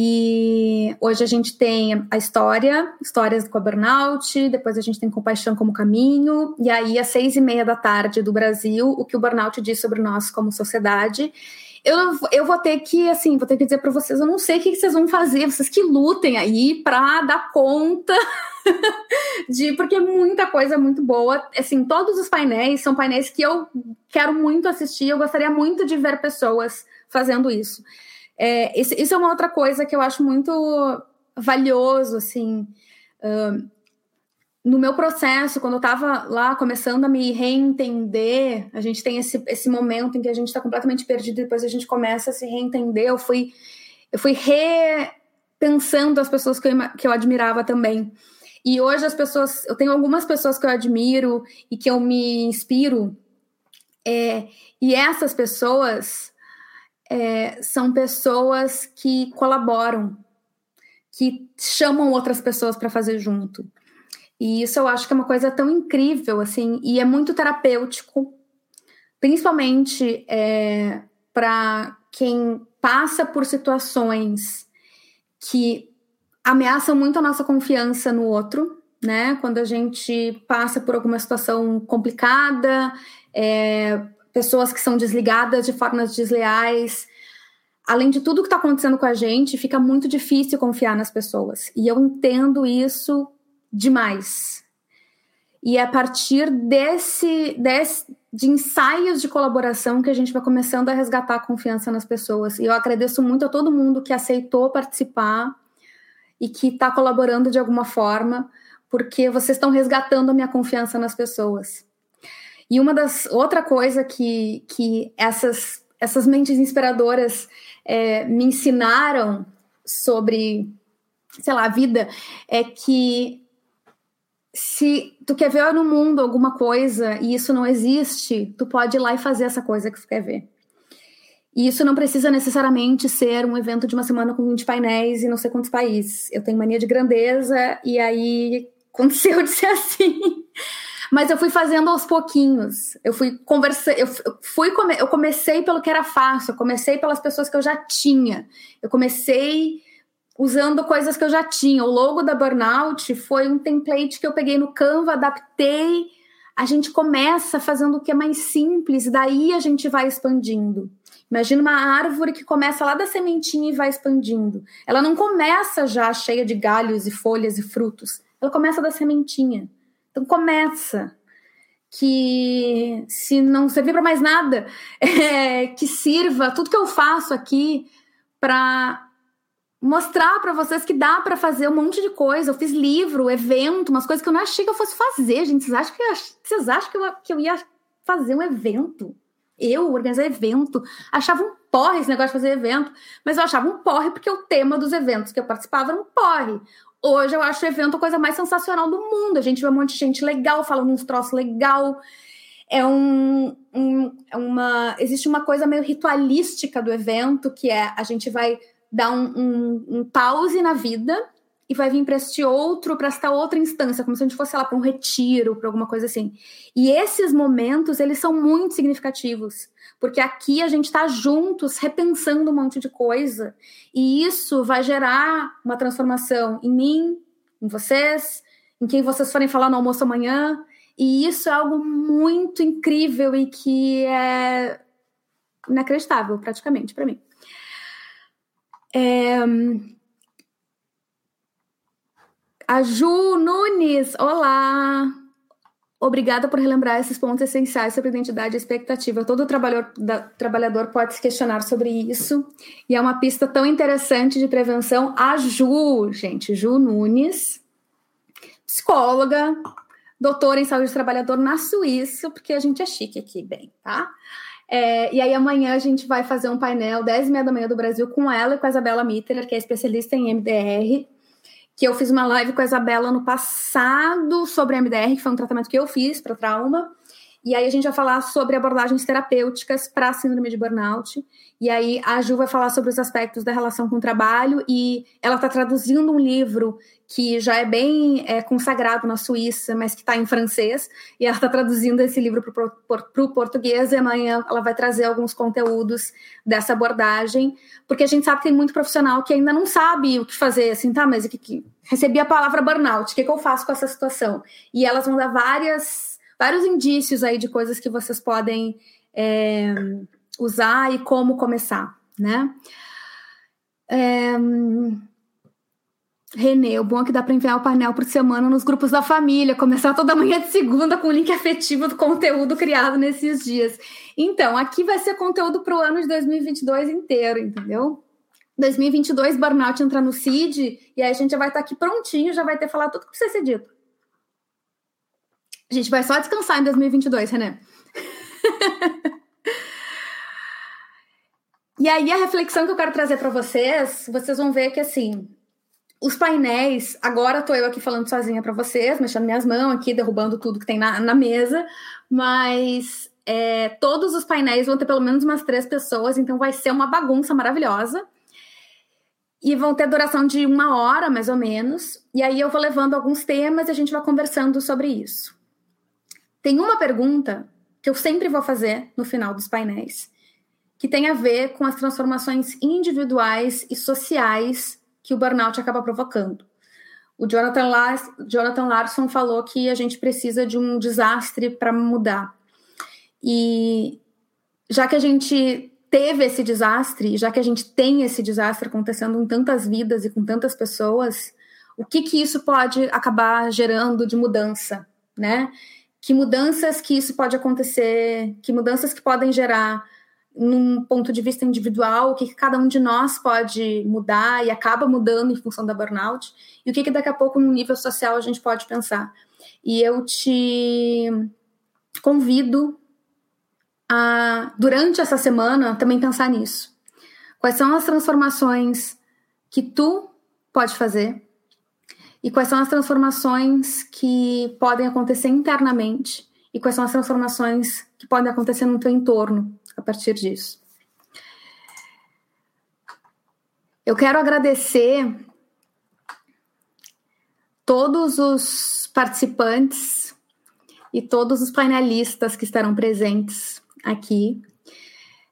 S1: E hoje a gente tem a história, histórias do burnout, depois a gente tem compaixão como caminho, e aí às seis e meia da tarde do Brasil, o que o burnout diz sobre nós como sociedade. Eu, eu vou ter que, assim, vou ter que dizer para vocês, eu não sei o que vocês vão fazer, vocês que lutem aí para dar conta de porque é muita coisa muito boa. Assim, todos os painéis são painéis que eu quero muito assistir, eu gostaria muito de ver pessoas fazendo isso. É, isso é uma outra coisa que eu acho muito valioso, assim. No meu processo, quando eu estava lá começando a me reentender, a gente tem esse, esse momento em que a gente está completamente perdido, e depois a gente começa a se reentender. Eu fui, eu fui repensando as pessoas que eu, que eu admirava também. E hoje as pessoas, eu tenho algumas pessoas que eu admiro e que eu me inspiro, é, e essas pessoas é, são pessoas que colaboram, que chamam outras pessoas para fazer junto. E isso eu acho que é uma coisa tão incrível, assim, e é muito terapêutico, principalmente é, para quem passa por situações que ameaçam muito a nossa confiança no outro, né? Quando a gente passa por alguma situação complicada, é, pessoas que são desligadas de formas desleais. Além de tudo que está acontecendo com a gente, fica muito difícil confiar nas pessoas. E eu entendo isso demais. E é a partir desse, desse de ensaios de colaboração que a gente vai começando a resgatar a confiança nas pessoas. E eu agradeço muito a todo mundo que aceitou participar e que está colaborando de alguma forma, porque vocês estão resgatando a minha confiança nas pessoas. E uma das outra coisa que, que essas, essas mentes inspiradoras é, me ensinaram sobre, sei lá, a vida é que se tu quer ver no mundo alguma coisa e isso não existe, tu pode ir lá e fazer essa coisa que tu quer ver. E isso não precisa necessariamente ser um evento de uma semana com 20 painéis e não sei quantos países. Eu tenho mania de grandeza e aí aconteceu de ser assim. Mas eu fui fazendo aos pouquinhos. Eu fui conversando, eu fui come... eu comecei pelo que era fácil, eu comecei pelas pessoas que eu já tinha. Eu comecei usando coisas que eu já tinha. O logo da Burnout foi um template que eu peguei no Canva, adaptei. A gente começa fazendo o que é mais simples, daí a gente vai expandindo. Imagina uma árvore que começa lá da sementinha e vai expandindo. Ela não começa já cheia de galhos e folhas e frutos. Ela começa da sementinha. Então começa que se não servir para mais nada, é, que sirva tudo que eu faço aqui para mostrar para vocês que dá para fazer um monte de coisa. Eu fiz livro, evento, umas coisas que eu não achei que eu fosse fazer, gente. Vocês acham que eu, vocês acham que eu, que eu ia fazer um evento? Eu organizar evento, achava um porre esse negócio de fazer evento, mas eu achava um porre porque o tema dos eventos que eu participava era um porre. Hoje eu acho o evento a coisa mais sensacional do mundo. A gente vê um monte de gente legal falando uns troços legal. É um, um, é uma. Existe uma coisa meio ritualística do evento, que é a gente vai dar um, um, um pause na vida e vai vir para este outro, para esta outra instância, como se a gente fosse lá para um retiro, para alguma coisa assim. E esses momentos, eles são muito significativos, porque aqui a gente está juntos, repensando um monte de coisa, e isso vai gerar uma transformação em mim, em vocês, em quem vocês forem falar no almoço amanhã, e isso é algo muito incrível e que é inacreditável, praticamente, para mim. É... A Ju Nunes, olá! Obrigada por relembrar esses pontos essenciais sobre identidade e expectativa. Todo trabalhador, da, trabalhador pode se questionar sobre isso. E é uma pista tão interessante de prevenção. A Ju, gente, Ju Nunes, psicóloga, doutora em saúde do trabalhador na Suíça, porque a gente é chique aqui, bem, tá? É, e aí amanhã a gente vai fazer um painel 10 e meia da manhã do Brasil com ela e com a Isabela Mitter, que é especialista em MDR, que eu fiz uma live com a Isabela no passado sobre MDR, que foi um tratamento que eu fiz para trauma. E aí a gente vai falar sobre abordagens terapêuticas para síndrome de burnout. E aí a Ju vai falar sobre os aspectos da relação com o trabalho e ela está traduzindo um livro que já é bem é, consagrado na Suíça, mas que está em francês. E ela está traduzindo esse livro para o português e amanhã ela vai trazer alguns conteúdos dessa abordagem, porque a gente sabe que tem muito profissional que ainda não sabe o que fazer, assim, tá, mas que, que recebi a palavra burnout, o que, que eu faço com essa situação? E elas vão dar várias, vários indícios aí de coisas que vocês podem é, usar e como começar, né? É, Renê, o bom é que dá para enviar o painel por semana nos grupos da família, começar toda manhã de segunda com o link afetivo do conteúdo criado nesses dias. Então, aqui vai ser conteúdo para o ano de 2022 inteiro, entendeu? 2022, burnout entra no CID, e aí a gente já vai estar tá aqui prontinho, já vai ter falado tudo que precisa ser dito. A gente vai só descansar em 2022, René. e aí a reflexão que eu quero trazer para vocês, vocês vão ver que assim, os painéis, agora tô eu aqui falando sozinha para vocês, mexendo minhas mãos aqui, derrubando tudo que tem na, na mesa, mas é, todos os painéis vão ter pelo menos umas três pessoas, então vai ser uma bagunça maravilhosa. e vão ter duração de uma hora, mais ou menos. E aí eu vou levando alguns temas e a gente vai conversando sobre isso. Tem uma pergunta que eu sempre vou fazer no final dos painéis, que tem a ver com as transformações individuais e sociais que o burnout acaba provocando. O Jonathan, Lars, Jonathan Larson falou que a gente precisa de um desastre para mudar. E já que a gente teve esse desastre, já que a gente tem esse desastre acontecendo em tantas vidas e com tantas pessoas, o que que isso pode acabar gerando de mudança, né? Que mudanças que isso pode acontecer, que mudanças que podem gerar num ponto de vista individual, o que, cada um de nós pode mudar e acaba mudando em função da burnout, e o que, que daqui a pouco, no nível social, a gente pode pensar. E eu te convido a, durante essa semana, também pensar nisso. Quais são as transformações que tu pode fazer e quais são as transformações que podem acontecer internamente e quais são as transformações que podem acontecer no teu entorno a partir disso. Eu quero agradecer todos os participantes e todos os painelistas que estarão presentes aqui,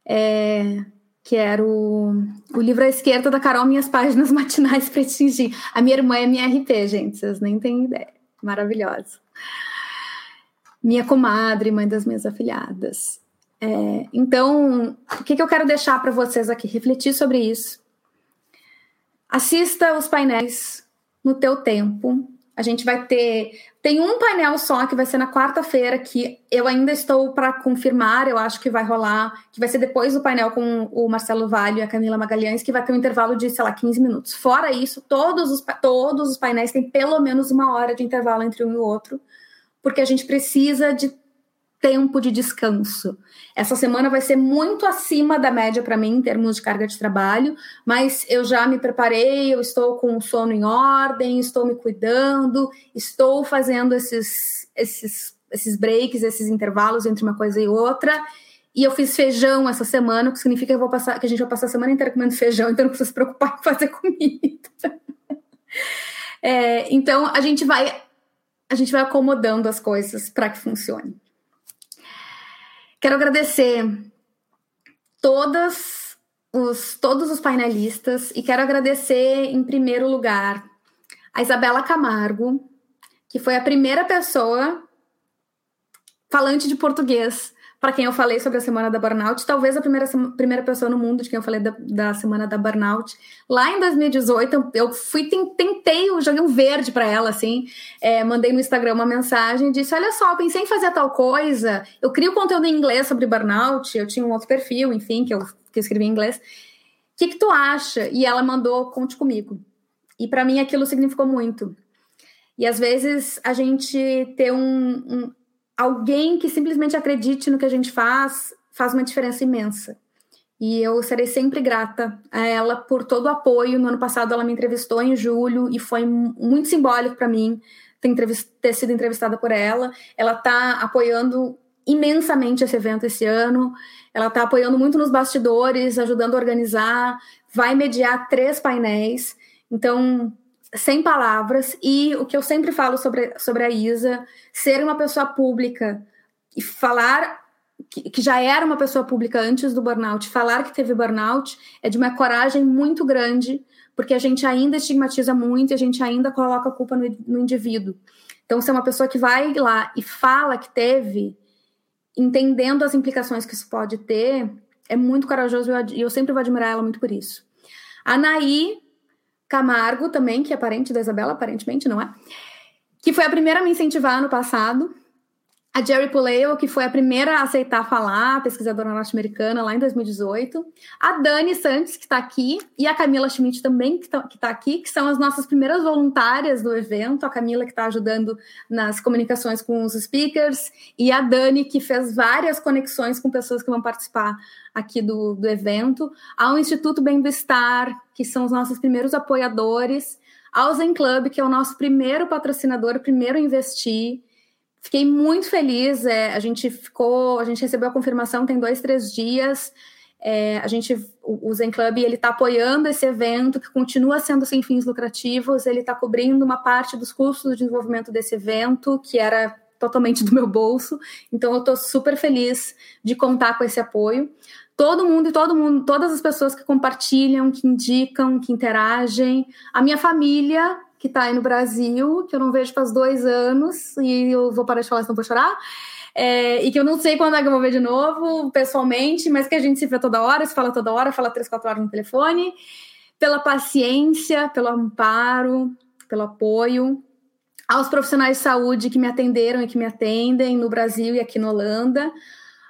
S1: é, que era o, o livro à esquerda da Carol, Minhas Páginas Matinais para Atingir. A minha irmã é minha RP, gente, vocês nem têm ideia. Maravilhosa. Minha comadre, mãe das minhas afilhadas. É, então, o que, que eu quero deixar para vocês aqui? Refletir sobre isso. Assista os painéis no teu tempo. A gente vai ter. Tem um painel só que vai ser na quarta-feira, que eu ainda estou para confirmar, eu acho que vai rolar, que vai ser depois do painel com o Marcelo Vale e a Camila Magalhães, que vai ter um intervalo de, sei lá, 15 minutos. Fora isso, todos os, todos os painéis têm pelo menos uma hora de intervalo entre um e o outro, porque a gente precisa de tempo de descanso. Essa semana vai ser muito acima da média para mim em termos de carga de trabalho, mas eu já me preparei, eu estou com o sono em ordem, estou me cuidando, estou fazendo esses, esses, esses breaks, esses intervalos entre uma coisa e outra. E eu fiz feijão essa semana, o que significa que, vou passar, que a gente vai passar a semana inteira comendo feijão, então não precisa se preocupar em fazer comida. É, então a gente vai a gente vai acomodando as coisas para que funcione. Quero agradecer todas os, todos os painelistas e quero agradecer, em primeiro lugar, a Isabela Camargo, que foi a primeira pessoa falante de português para quem eu falei sobre a semana da burnout, talvez a primeira, primeira pessoa no mundo de quem eu falei da, da semana da burnout. Lá em 2018, eu fui, tentei, eu joguei um verde para ela, assim, é, mandei no Instagram uma mensagem, disse, olha só, pensei em fazer tal coisa, eu crio conteúdo em inglês sobre burnout, eu tinha um outro perfil, enfim, que eu, que eu escrevi em inglês. O que, que tu acha? E ela mandou, conte comigo. E para mim aquilo significou muito. E às vezes a gente ter um, um alguém que simplesmente acredite no que a gente faz faz uma diferença imensa. E eu serei sempre grata a ela por todo o apoio. No ano passado, ela me entrevistou em julho e foi muito simbólico para mim ter, ter, sido entrevistada por ela. Ela está apoiando imensamente esse evento esse ano. Ela está apoiando muito nos bastidores, ajudando a organizar. Vai mediar três painéis. Então, sem palavras, e o que eu sempre falo sobre, sobre a Isa, ser uma pessoa pública e falar que, que, já era uma pessoa pública antes do burnout, falar que teve burnout é de uma coragem muito grande, porque a gente ainda estigmatiza muito, a gente ainda coloca a culpa no, no indivíduo. Então, ser uma pessoa que vai lá e fala que teve, entendendo as implicações que isso pode ter, é muito corajoso e eu, eu sempre vou admirar ela muito por isso. A Naí Camargo também, que é parente da Isabela, aparentemente, não é? Que foi a primeira a me incentivar no passado. A Jerry Puleo, que foi a primeira a aceitar falar, pesquisadora norte-americana, lá em 2018. A Dani Santos, que está aqui, e a Camila Schmidt também, que está tá aqui, que são as nossas primeiras voluntárias do evento. A Camila, que está ajudando nas comunicações com os speakers, e a Dani, que fez várias conexões com pessoas que vão participar aqui do, do evento. Ao Instituto Bem-Estar, que são os nossos primeiros apoiadores. Ao Zen Club, que é o nosso primeiro patrocinador, primeiro a investir Fiquei muito feliz. É, a gente ficou, a gente recebeu a confirmação tem dois, três dias. É, a gente, o, Zen Club, ele está apoiando esse evento que continua sendo sem fins lucrativos. Ele está cobrindo uma parte dos custos de desenvolvimento desse evento, que era totalmente do meu bolso. Então, eu estou super feliz de contar com esse apoio. Todo mundo e todo mundo, todas as pessoas que compartilham, que indicam, que interagem, a minha família que está aí no Brasil, que eu não vejo faz dois anos, e eu vou parar de falar, senão vou chorar. É, e que eu não sei quando é que eu vou ver de novo, pessoalmente, mas que a gente se vê toda hora, se fala toda hora, fala três, quatro horas no telefone, pela paciência, pelo amparo, pelo apoio, aos profissionais de saúde que me atenderam e que me atendem no Brasil e aqui na Holanda,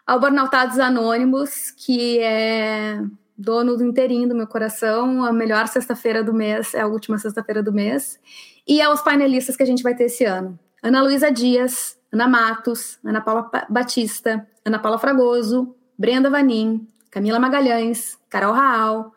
S1: ao Burnoutados Anônimos, que é dono do inteirinho do meu coração, a melhor sexta-feira do mês, é a última sexta-feira do mês, e aos painelistas que a gente vai ter esse ano. Ana Luísa Dias, Ana Matos, Ana Paula Batista, Ana Paula Fragoso, Brenda Vanim, Camila Magalhães, Carol Raal,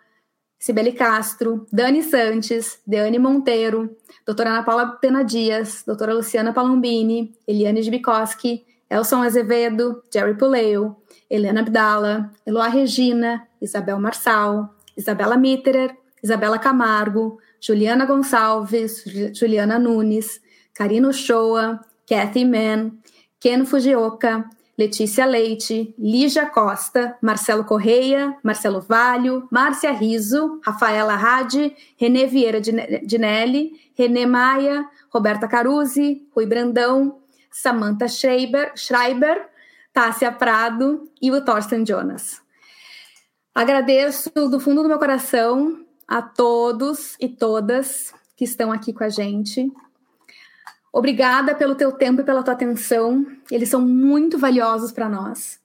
S1: Cibele Castro, Dani Santos, Deane Monteiro, doutora Ana Paula Pena Dias, doutora Luciana Palombini, Eliane Jbikoski, Elson Azevedo, Jerry Puleu, Helena Abdala, Eloá Regina, Isabel Marçal, Isabela Mitterer, Isabela Camargo, Juliana Gonçalves, Juliana Nunes, Karina Shoa, Kathy Mann, Ken Fujioka, Letícia Leite, Lígia Costa, Marcelo Correia, Marcelo Valho, Márcia Riso, Rafaela Hadi, Renê Vieira Dinelli, Renê Maia, Roberta Caruzzi, Rui Brandão, Samantha Schreiber, Schreiber Tássia Prado e o Thorsten Jonas. Agradeço do fundo do meu coração a todos e todas que estão aqui com a gente. Obrigada pelo teu tempo e pela tua atenção. Eles são muito valiosos para nós.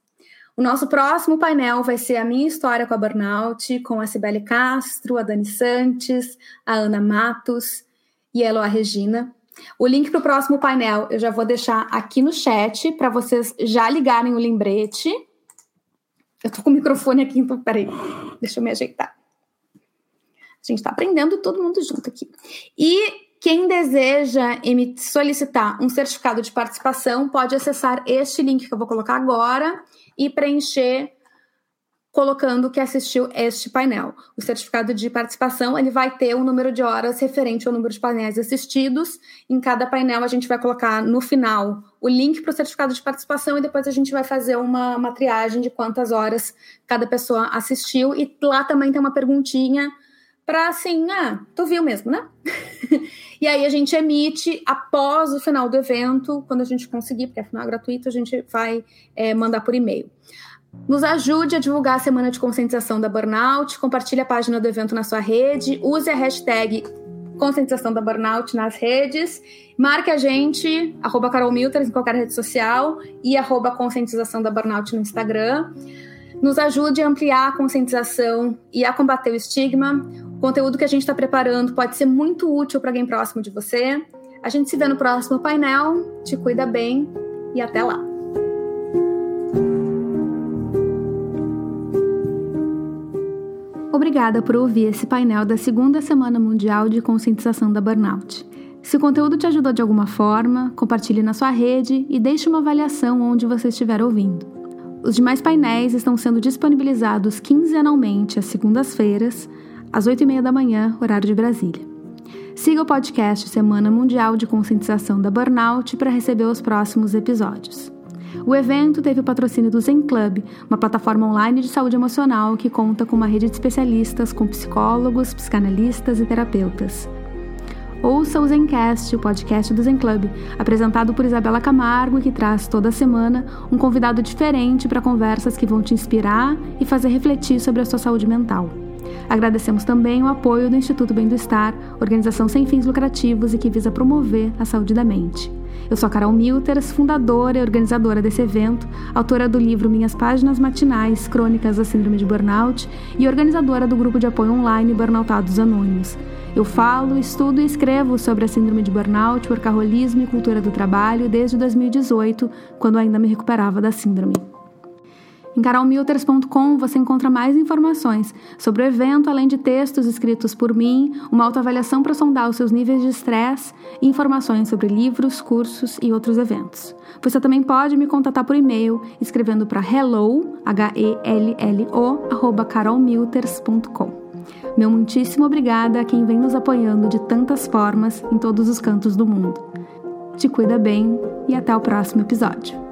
S1: O nosso próximo painel vai ser a minha história com a burnout, com a Cibele Castro, a Dani Santos, a Ana Matos e a Eloa Regina. O link para o próximo painel eu já vou deixar aqui no chat para vocês já ligarem o lembrete. Eu tô com o microfone aqui, então peraí, deixa eu me ajeitar. A gente está aprendendo todo mundo junto aqui. E quem deseja solicitar um certificado de participação pode acessar este link que eu vou colocar agora e preencher colocando que assistiu este painel. O certificado de participação ele vai ter o um número de horas referente ao número de painéis assistidos. Em cada painel a gente vai colocar no final o link para o certificado de participação e depois a gente vai fazer uma, uma triagem de quantas horas cada pessoa assistiu. E lá também tem uma perguntinha para assim, ah, tu viu mesmo, né? e aí a gente emite após o final do evento, quando a gente conseguir, porque afinal é gratuito, a gente vai é, mandar por e-mail. Nos ajude a divulgar a semana de conscientização da burnout, compartilhe a página do evento na sua rede, use a hashtag conscientização da burnout nas redes, marque a gente, arroba Carol Milters em qualquer rede social e arroba conscientização da burnout no Instagram. Nos ajude a ampliar a conscientização e a combater o estigma. O conteúdo que a gente está preparando pode ser muito útil para alguém próximo de você. A gente se vê no próximo painel. Te cuida bem e até lá. Obrigada por ouvir esse painel da segunda Semana Mundial de Conscientização da Burnout. Se o conteúdo te ajudou de alguma forma, compartilhe na sua rede e deixe uma avaliação onde você estiver ouvindo. Os demais painéis estão sendo disponibilizados quinzenalmente às segundas-feiras, às 8h30 da manhã, horário de Brasília. Siga o podcast Semana Mundial de Conscientização da Burnout para receber os próximos episódios. O evento teve o patrocínio do Zen Club, uma plataforma online de saúde emocional que conta com uma rede de especialistas com psicólogos, psicanalistas e terapeutas. Ouça o Zencast, o podcast do Zen Club, apresentado por Isabela Camargo, que traz toda semana um convidado diferente para conversas que vão te inspirar e fazer refletir sobre a sua saúde mental. Agradecemos também o apoio do Instituto Bem do Estar, organização sem fins lucrativos e que visa promover a saúde da mente. Eu sou a Carol Milters, fundadora e organizadora desse evento, autora do livro Minhas Páginas Matinais, Crônicas da Síndrome de Burnout e organizadora do grupo de apoio online Burnoutados Anônimos. Eu falo, estudo e escrevo sobre a síndrome de burnout, workaholismo e cultura do trabalho desde 2018, quando ainda me recuperava da síndrome. Em carolmilters.com você encontra mais informações sobre o evento, além de textos escritos por mim, uma autoavaliação para sondar os seus níveis de estresse e informações sobre livros, cursos e outros eventos. Você também pode me contatar por e-mail escrevendo para hello, H-E-L-L-O, arroba carolmilters.com. Meu muitíssimo obrigada a quem vem nos apoiando de tantas formas em todos os cantos do mundo. Te cuida bem e até o próximo episódio.